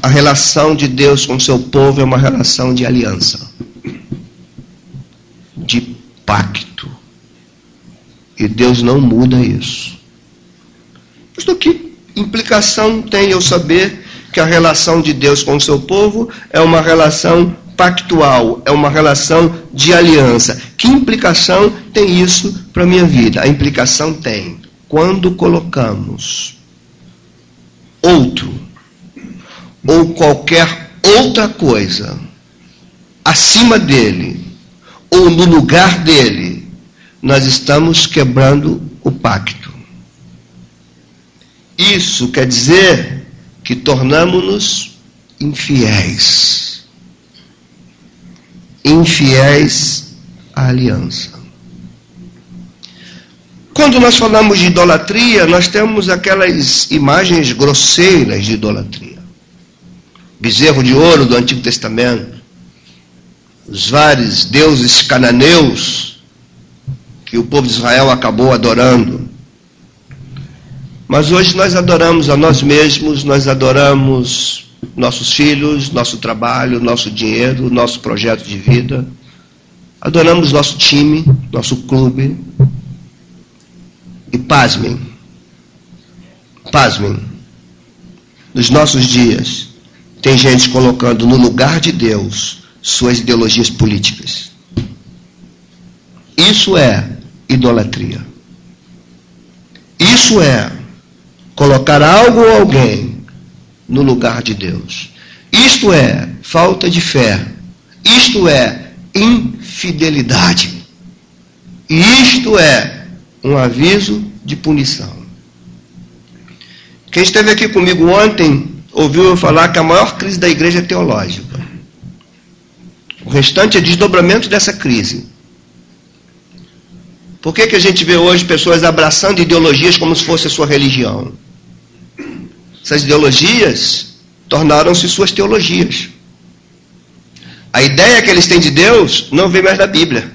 A relação de Deus com o seu povo é uma relação de aliança, de pacto. E Deus não muda isso. Mas que implicação tem eu saber que a relação de Deus com o seu povo é uma relação pactual, é uma relação de aliança. Que implicação tem isso para a minha vida? A implicação tem quando colocamos outro ou qualquer outra coisa acima dele ou no lugar dele, nós estamos quebrando o pacto. Isso quer dizer que tornamos-nos infiéis. Infiéis à aliança. Quando nós falamos de idolatria, nós temos aquelas imagens grosseiras de idolatria. Bezerro de ouro do Antigo Testamento, os vários deuses cananeus que o povo de Israel acabou adorando. Mas hoje nós adoramos a nós mesmos, nós adoramos nossos filhos, nosso trabalho, nosso dinheiro, nosso projeto de vida. Adoramos nosso time, nosso clube, e pasmem, pasmem, nos nossos dias, tem gente colocando no lugar de Deus suas ideologias políticas. Isso é idolatria. Isso é colocar algo ou alguém no lugar de Deus. Isto é falta de fé. Isto é infidelidade. E isto é um aviso de punição. Quem esteve aqui comigo ontem ouviu eu falar que a maior crise da igreja é teológica. O restante é desdobramento dessa crise. Por que, que a gente vê hoje pessoas abraçando ideologias como se fosse a sua religião? Essas ideologias tornaram-se suas teologias. A ideia que eles têm de Deus não vem mais da Bíblia,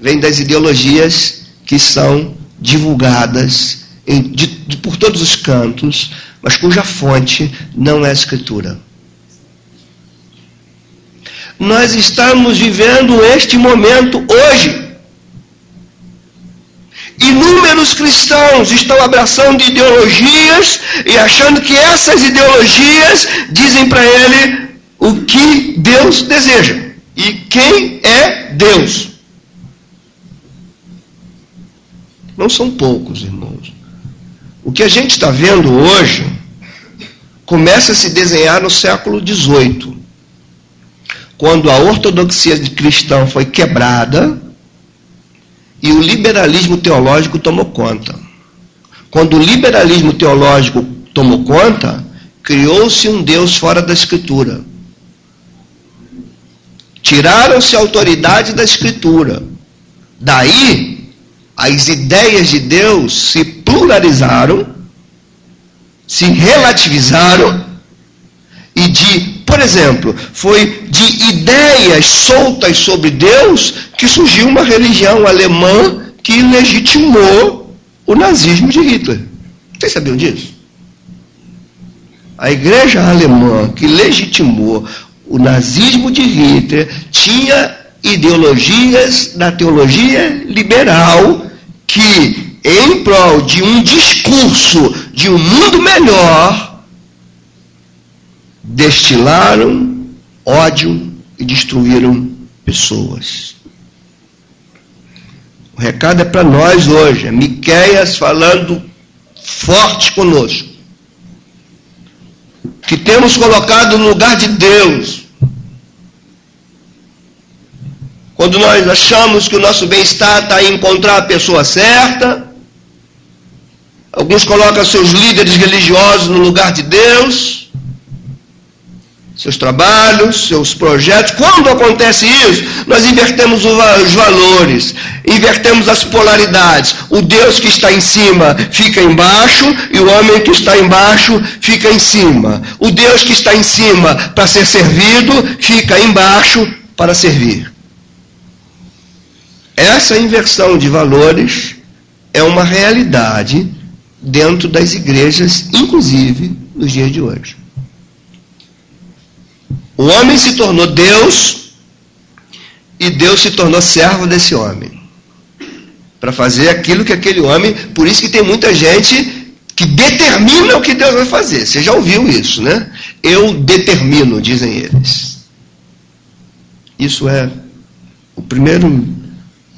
vem das ideologias que são divulgadas em, de, de, por todos os cantos, mas cuja fonte não é a Escritura. Nós estamos vivendo este momento hoje. Inúmeros cristãos estão abraçando ideologias e achando que essas ideologias dizem para ele o que Deus deseja e quem é Deus. Não são poucos, irmãos. O que a gente está vendo hoje começa a se desenhar no século XVIII, quando a ortodoxia cristã foi quebrada e o liberalismo teológico tomou conta. Quando o liberalismo teológico tomou conta, criou-se um Deus fora da Escritura. Tiraram-se a autoridade da Escritura. Daí as ideias de Deus se pluralizaram, se relativizaram, e de, por exemplo, foi de ideias soltas sobre Deus que surgiu uma religião alemã que legitimou o nazismo de Hitler. Vocês sabiam disso? A igreja alemã que legitimou o nazismo de Hitler tinha ideologias da teologia liberal que, em prol de um discurso de um mundo melhor, destilaram ódio e destruíram pessoas. O recado é para nós hoje, é Miqueias falando forte conosco. Que temos colocado no lugar de Deus Quando nós achamos que o nosso bem-estar está em encontrar a pessoa certa, alguns colocam seus líderes religiosos no lugar de Deus, seus trabalhos, seus projetos. Quando acontece isso, nós invertemos os valores, invertemos as polaridades. O Deus que está em cima fica embaixo e o homem que está embaixo fica em cima. O Deus que está em cima para ser servido fica embaixo para servir. Essa inversão de valores é uma realidade dentro das igrejas, inclusive nos dias de hoje. O homem se tornou Deus e Deus se tornou servo desse homem. Para fazer aquilo que aquele homem. Por isso que tem muita gente que determina o que Deus vai fazer. Você já ouviu isso, né? Eu determino, dizem eles. Isso é o primeiro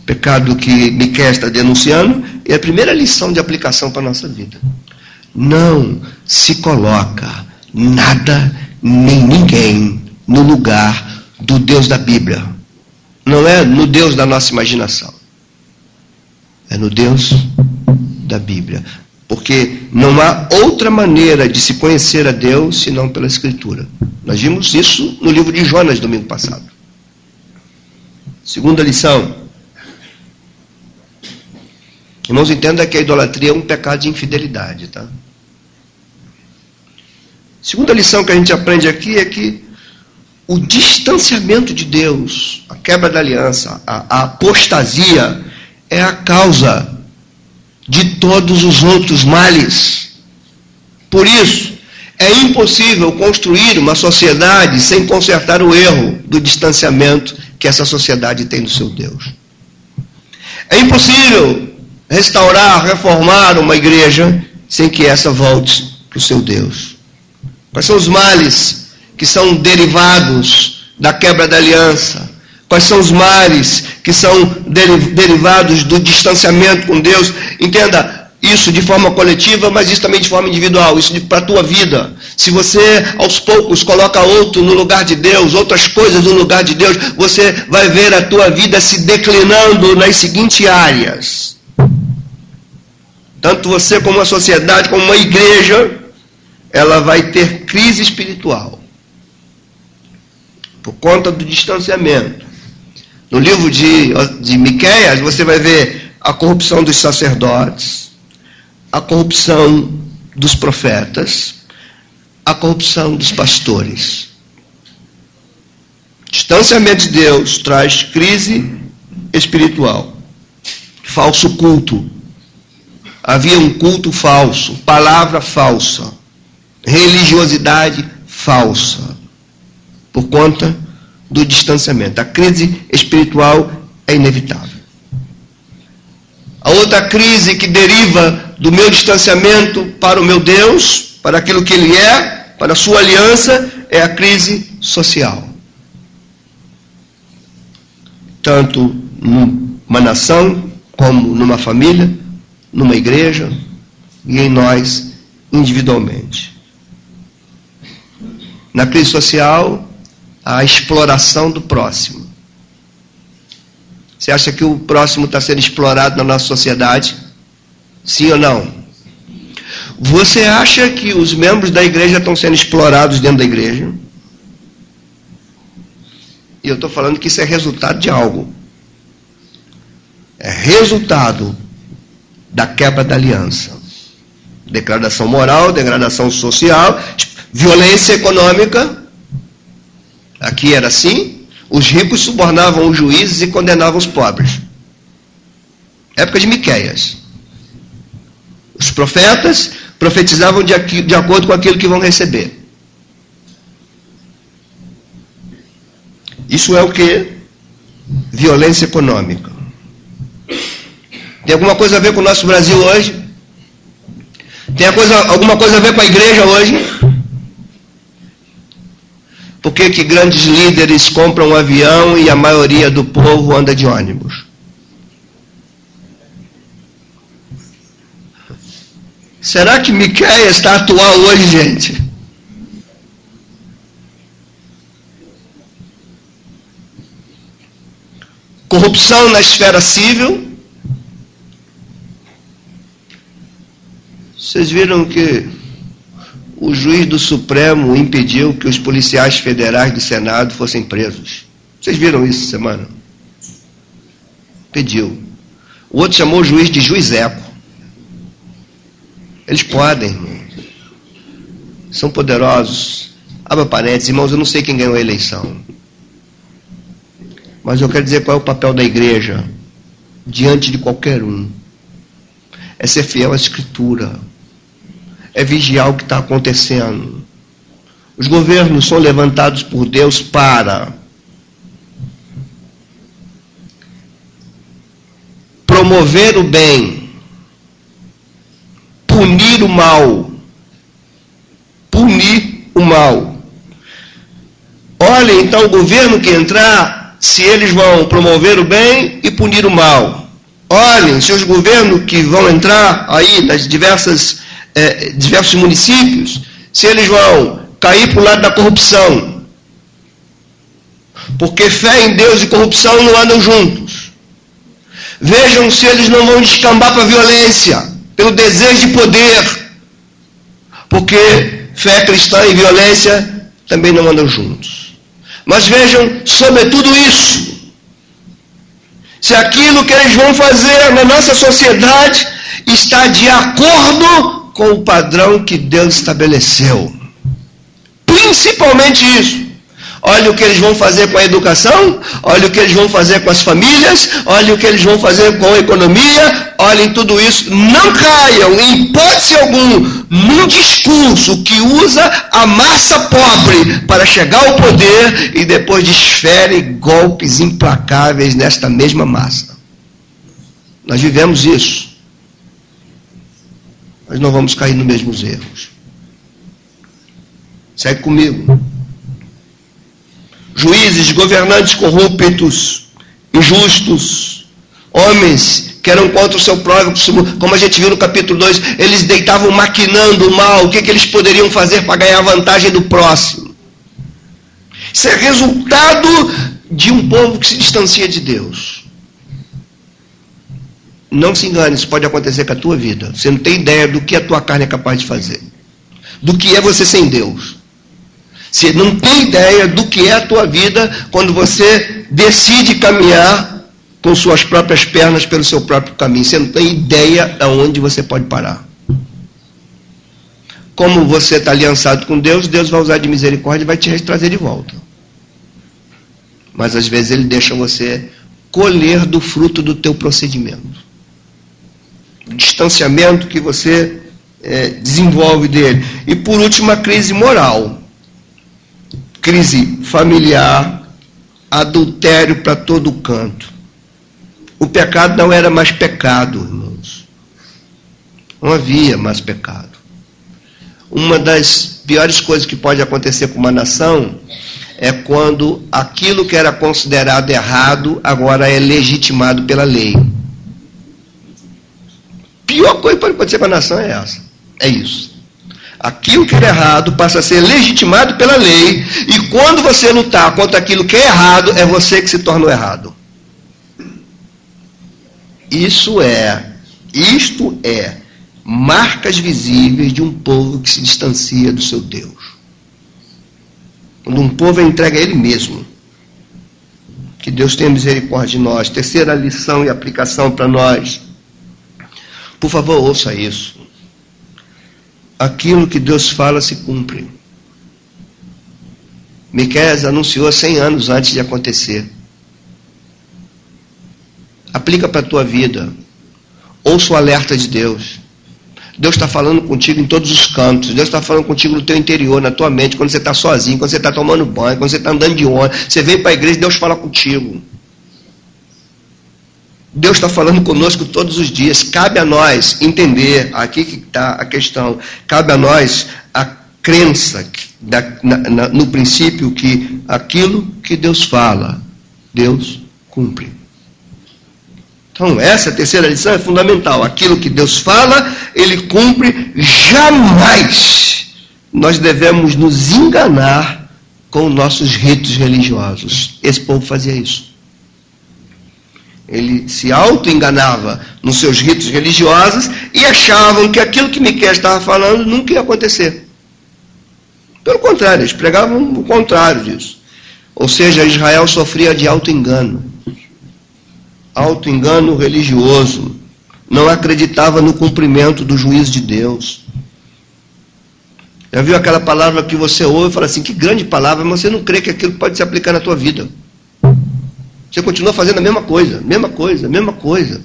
pecado que Miquel está denunciando, é a primeira lição de aplicação para a nossa vida. Não se coloca nada nem ninguém no lugar do Deus da Bíblia. Não é no Deus da nossa imaginação. É no Deus da Bíblia. Porque não há outra maneira de se conhecer a Deus senão pela Escritura. Nós vimos isso no livro de Jonas domingo passado. Segunda lição: Irmãos, entenda que a idolatria é um pecado de infidelidade, tá? Segunda lição que a gente aprende aqui é que o distanciamento de Deus, a quebra da aliança, a, a apostasia, é a causa de todos os outros males. Por isso, é impossível construir uma sociedade sem consertar o erro do distanciamento que essa sociedade tem do seu Deus. É impossível restaurar, reformar uma igreja sem que essa volte para o seu Deus? Quais são os males que são derivados da quebra da aliança? Quais são os males que são derivados do distanciamento com Deus? Entenda, isso de forma coletiva, mas isso também de forma individual, isso para a tua vida. Se você aos poucos coloca outro no lugar de Deus, outras coisas no lugar de Deus, você vai ver a tua vida se declinando nas seguintes áreas. Tanto você como a sociedade, como uma igreja, ela vai ter crise espiritual. Por conta do distanciamento. No livro de, de Miqueias, você vai ver a corrupção dos sacerdotes, a corrupção dos profetas, a corrupção dos pastores. Distanciamento de Deus traz crise espiritual, falso culto, havia um culto falso, palavra falsa. religiosidade falsa, por conta do distanciamento. A crise espiritual é inevitável. A outra crise que deriva do meu distanciamento para o meu Deus, para aquilo que Ele é, para a sua aliança, é a crise social. Tanto numa nação, como numa família, numa igreja e em nós individualmente. Na crise social, a exploração do próximo. Você acha que o próximo está sendo explorado na nossa sociedade? Sim ou não? Você acha que os membros da igreja estão sendo explorados dentro da igreja? E eu estou falando que isso é resultado de algo. É resultado da quebra da aliança. Degradação moral, degradação social, violência econômica. Aqui era assim. Os ricos subornavam os juízes e condenavam os pobres. Época de Miqueias. Os profetas profetizavam de, de acordo com aquilo que vão receber. Isso é o que? Violência econômica. Tem alguma coisa a ver com o nosso Brasil hoje? Tem coisa, alguma coisa a ver com a igreja hoje? Por que, que grandes líderes compram um avião e a maioria do povo anda de ônibus? Será que Miquéia está atual hoje, gente? Corrupção na esfera civil. Vocês viram que o juiz do Supremo impediu que os policiais federais do Senado fossem presos. Vocês viram isso semana? Pediu. O outro chamou o juiz de juizeco. Eles podem, São poderosos. Abra parênteses, irmãos, eu não sei quem ganhou a eleição. Mas eu quero dizer qual é o papel da igreja diante de qualquer um. É ser fiel à Escritura. É vigiar o que está acontecendo. Os governos são levantados por Deus para promover o bem punir o mal. Punir o mal. Olha então o governo que entrar, se eles vão promover o bem e punir o mal. Olhem se os governos que vão entrar aí nas diversas eh, diversos municípios, se eles vão cair para o lado da corrupção. Porque fé em Deus e corrupção não andam juntos. Vejam se eles não vão descambar para a violência pelo desejo de poder, porque fé cristã e violência também não andam juntos. Mas vejam, sobretudo isso, se aquilo que eles vão fazer na nossa sociedade está de acordo com o padrão que Deus estabeleceu. Principalmente isso. Olha o que eles vão fazer com a educação, olha o que eles vão fazer com as famílias, olha o que eles vão fazer com a economia, olhem tudo isso. Não caiam, em hipótese algum, num discurso que usa a massa pobre para chegar ao poder e depois desfere golpes implacáveis nesta mesma massa. Nós vivemos isso. Mas não vamos cair nos mesmos erros. Segue comigo juízes, governantes corruptos, injustos, homens que eram contra o seu próximo, como a gente viu no capítulo 2, eles deitavam maquinando o mal, o que, que eles poderiam fazer para ganhar vantagem do próximo. Isso é resultado de um povo que se distancia de Deus. Não se engane, isso pode acontecer com a tua vida. Você não tem ideia do que a tua carne é capaz de fazer. Do que é você sem Deus. Você não tem ideia do que é a tua vida quando você decide caminhar com suas próprias pernas pelo seu próprio caminho. Você não tem ideia aonde você pode parar. Como você está aliançado com Deus, Deus vai usar de misericórdia e vai te trazer de volta. Mas às vezes ele deixa você colher do fruto do teu procedimento. O distanciamento que você é, desenvolve dele. E por último, a crise moral. Crise familiar, adultério para todo canto. O pecado não era mais pecado, irmãos. Não havia mais pecado. Uma das piores coisas que pode acontecer com uma nação é quando aquilo que era considerado errado agora é legitimado pela lei. Pior coisa que pode acontecer com a nação é essa. É isso. Aquilo que era errado passa a ser legitimado pela lei, e quando você lutar contra aquilo que é errado, é você que se torna o errado. Isso é, isto é, marcas visíveis de um povo que se distancia do seu Deus. Quando um povo é entregue a ele mesmo. Que Deus tenha misericórdia de nós. Terceira lição e aplicação para nós. Por favor, ouça isso. Aquilo que Deus fala se cumpre. Miqueias anunciou 100 anos antes de acontecer. Aplica para a tua vida. Ouça o alerta de Deus. Deus está falando contigo em todos os cantos. Deus está falando contigo no teu interior, na tua mente, quando você está sozinho, quando você está tomando banho, quando você está andando de ônibus. Você vem para a igreja e Deus fala contigo. Deus está falando conosco todos os dias. Cabe a nós entender, aqui que está a questão, cabe a nós a crença da, na, na, no princípio que aquilo que Deus fala, Deus cumpre. Então, essa terceira lição é fundamental. Aquilo que Deus fala, Ele cumpre. Jamais nós devemos nos enganar com nossos ritos religiosos. Esse povo fazia isso. Ele se auto-enganava nos seus ritos religiosos e achavam que aquilo que Miquel estava falando nunca ia acontecer. Pelo contrário, eles pregavam o contrário disso. Ou seja, Israel sofria de auto-engano auto-engano religioso, não acreditava no cumprimento do juízo de Deus. Já viu aquela palavra que você ouve e fala assim, que grande palavra, mas você não crê que aquilo pode se aplicar na tua vida. Você continua fazendo a mesma coisa, mesma coisa, mesma coisa.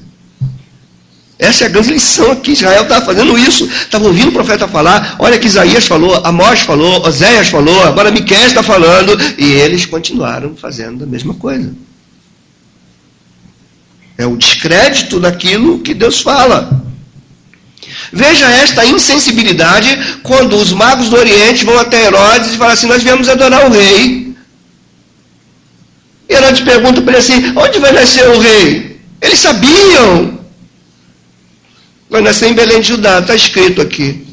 Essa é a grande lição aqui. Israel estava fazendo isso, estava ouvindo o profeta falar. Olha que Isaías falou, Amós falou, Oséias falou, agora Miquel está falando, e eles continuaram fazendo a mesma coisa. É o descrédito daquilo que Deus fala. Veja esta insensibilidade quando os magos do Oriente vão até Herodes e falam assim: Nós viemos adorar o rei. Herodes pergunta para ele assim: Onde vai nascer o rei? Eles sabiam. Vai nascer em Belém de Judá, está escrito aqui.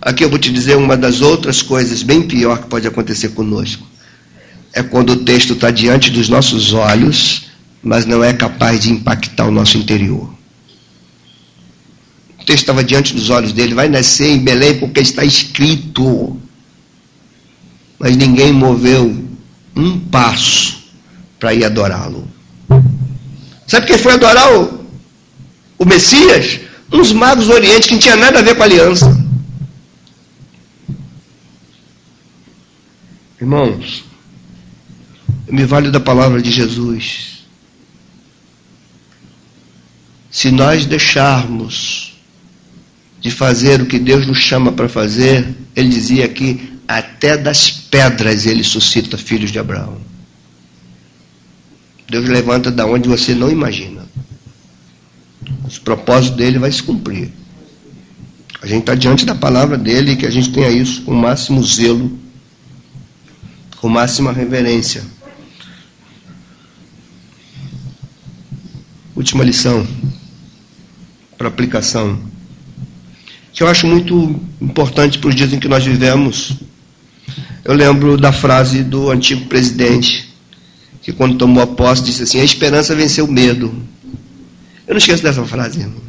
Aqui eu vou te dizer uma das outras coisas bem pior que pode acontecer conosco. É quando o texto está diante dos nossos olhos mas não é capaz de impactar o nosso interior. O texto estava diante dos olhos dele, vai nascer em Belém porque está escrito. Mas ninguém moveu um passo para ir adorá-lo. Sabe quem foi adorar o, o Messias? Uns magos do Oriente que não tinha nada a ver com a aliança. Irmãos, eu me vale da palavra de Jesus. se nós deixarmos de fazer o que Deus nos chama para fazer, ele dizia que até das pedras ele suscita filhos de Abraão. Deus levanta da onde você não imagina. Os propósitos dele vai se cumprir. A gente está diante da palavra dele e que a gente tenha isso com o máximo zelo, com máxima reverência. Última lição para aplicação, que eu acho muito importante para os dias em que nós vivemos. Eu lembro da frase do antigo presidente, que quando tomou a posse disse assim: a esperança venceu o medo. Eu não esqueço dessa frase, irmãos.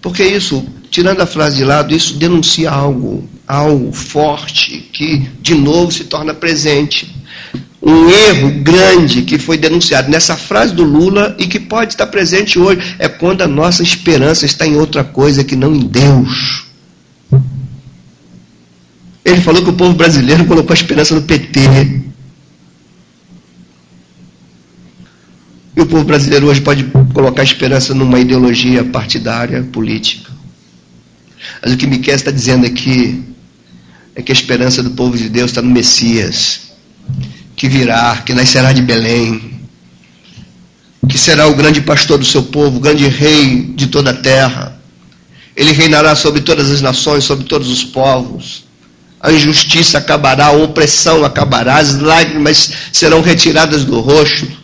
Porque isso, tirando a frase de lado, isso denuncia algo, algo forte que de novo se torna presente um erro grande que foi denunciado nessa frase do Lula e que pode estar presente hoje é quando a nossa esperança está em outra coisa que não em Deus. Ele falou que o povo brasileiro colocou a esperança no PT. E o povo brasileiro hoje pode colocar esperança numa ideologia partidária, política. Mas o que Miquel está dizendo aqui é que a esperança do povo de Deus está no Messias, que virá, que nascerá de Belém, que será o grande pastor do seu povo, o grande rei de toda a terra. Ele reinará sobre todas as nações, sobre todos os povos. A injustiça acabará, a opressão acabará, as lágrimas serão retiradas do rosto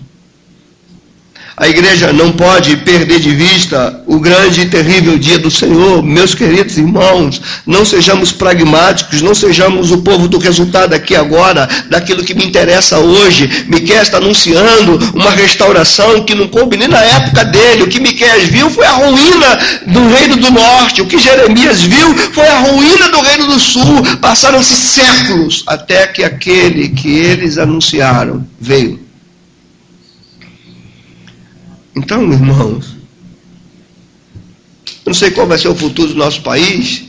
a igreja não pode perder de vista o grande e terrível dia do Senhor. Meus queridos irmãos, não sejamos pragmáticos, não sejamos o povo do resultado aqui agora, daquilo que me interessa hoje. Miquel está anunciando uma restauração que não coube nem na época dele. O que Miquel viu foi a ruína do reino do norte. O que Jeremias viu foi a ruína do reino do sul. Passaram-se séculos até que aquele que eles anunciaram veio. Então, irmãos, eu não sei qual vai ser o futuro do nosso país,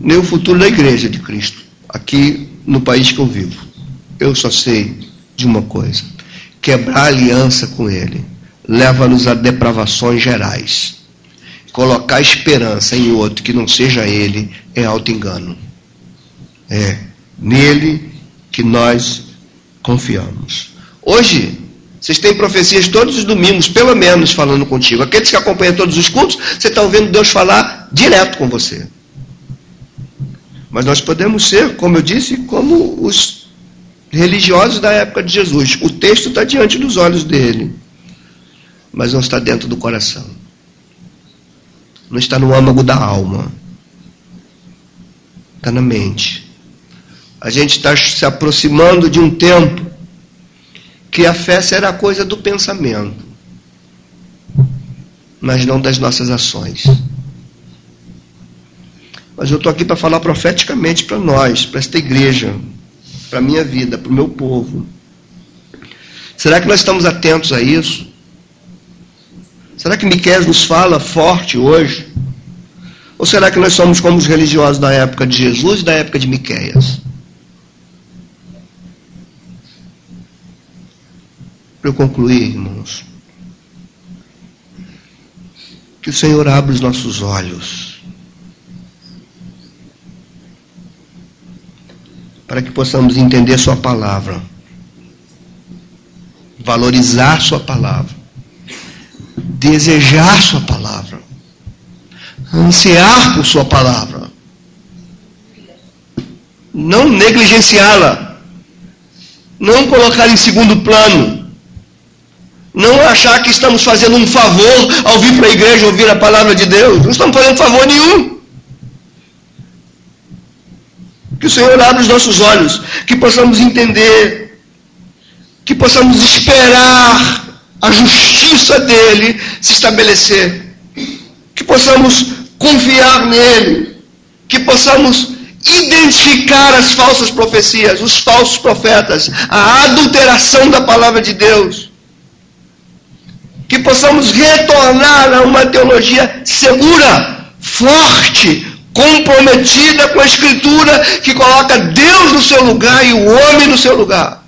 nem o futuro da igreja de Cristo, aqui no país que eu vivo. Eu só sei de uma coisa: quebrar aliança com Ele leva-nos a depravações gerais. Colocar esperança em outro que não seja Ele é auto-engano. É nele que nós confiamos. Hoje, vocês têm profecias todos os domingos, pelo menos, falando contigo. Aqueles que acompanham todos os cultos, você está ouvindo Deus falar direto com você. Mas nós podemos ser, como eu disse, como os religiosos da época de Jesus. O texto está diante dos olhos dele, mas não está dentro do coração. Não está no âmago da alma. Está na mente. A gente está se aproximando de um tempo que a fé será coisa do pensamento, mas não das nossas ações. Mas eu estou aqui para falar profeticamente para nós, para esta igreja, para a minha vida, para o meu povo. Será que nós estamos atentos a isso? Será que Miquel nos fala forte hoje? Ou será que nós somos como os religiosos da época de Jesus e da época de Miqueias? Para eu concluir, irmãos, que o Senhor abra os nossos olhos para que possamos entender Sua palavra, valorizar Sua palavra, desejar Sua palavra, ansiar por Sua palavra, não negligenciá-la, não colocar em segundo plano não achar que estamos fazendo um favor ao vir para a igreja ouvir a palavra de Deus. Não estamos fazendo favor nenhum. Que o Senhor abra os nossos olhos, que possamos entender, que possamos esperar a justiça dele se estabelecer, que possamos confiar nele, que possamos identificar as falsas profecias, os falsos profetas, a adulteração da palavra de Deus que possamos retornar a uma teologia segura, forte, comprometida com a Escritura, que coloca Deus no seu lugar e o homem no seu lugar.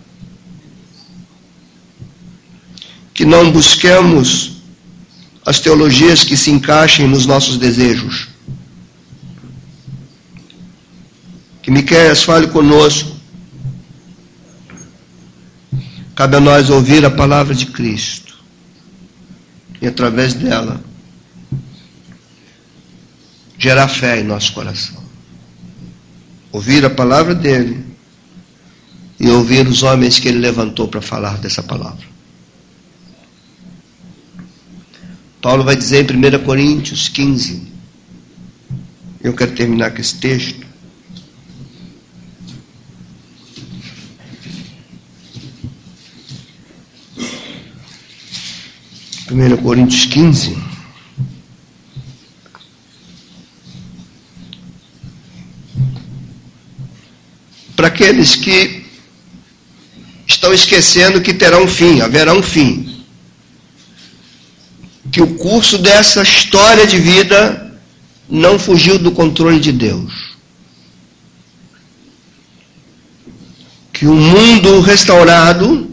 Que não busquemos as teologias que se encaixem nos nossos desejos. Que Miqueias fale conosco. Cabe a nós ouvir a palavra de Cristo e através dela gerar fé em nosso coração. Ouvir a palavra dele e ouvir os homens que ele levantou para falar dessa palavra. Paulo vai dizer em 1 Coríntios 15, eu quero terminar com esse texto. 1 Coríntios 15. Para aqueles que estão esquecendo que terá um fim, haverá um fim. Que o curso dessa história de vida não fugiu do controle de Deus. Que o mundo restaurado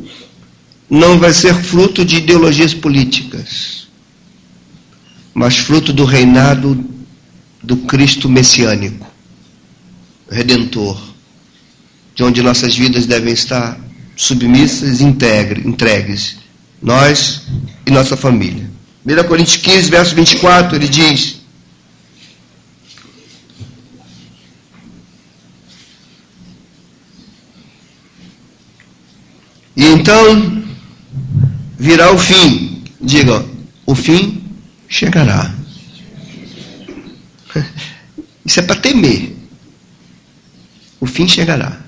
não vai ser fruto de ideologias políticas, mas fruto do reinado do Cristo messiânico, redentor, de onde nossas vidas devem estar submissas e entregues, nós e nossa família. 1 Coríntios 15, verso 24, ele diz: E então virá o fim. Diga, o fim chegará. Isso é para temer. O fim chegará.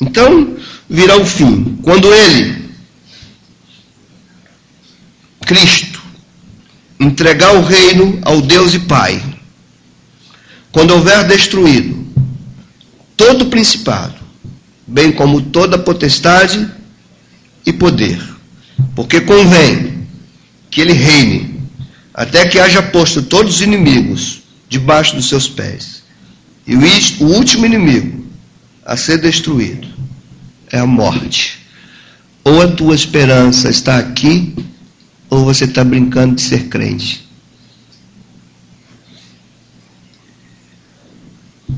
Então virá o fim. Quando ele, Cristo, entregar o reino ao Deus e Pai, quando houver destruído todo principado, bem como toda potestade e poder, porque convém que ele reine até que haja posto todos os inimigos debaixo dos seus pés. E o último inimigo a ser destruído é a morte. Ou a tua esperança está aqui, ou você está brincando de ser crente.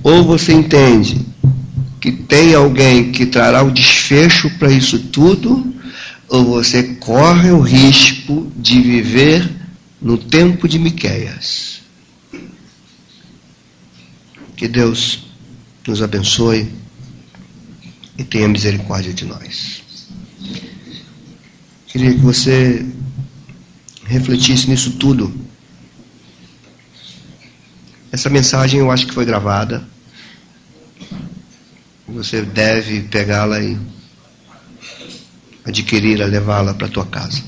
Ou você entende que tem alguém que trará o desfecho para isso tudo, ou você corre o risco de viver no tempo de Miqueias. Que Deus nos abençoe e tenha misericórdia de nós. Queria que você refletisse nisso tudo. Essa mensagem eu acho que foi gravada. Você deve pegá-la e adquirir, levá-la para a tua casa.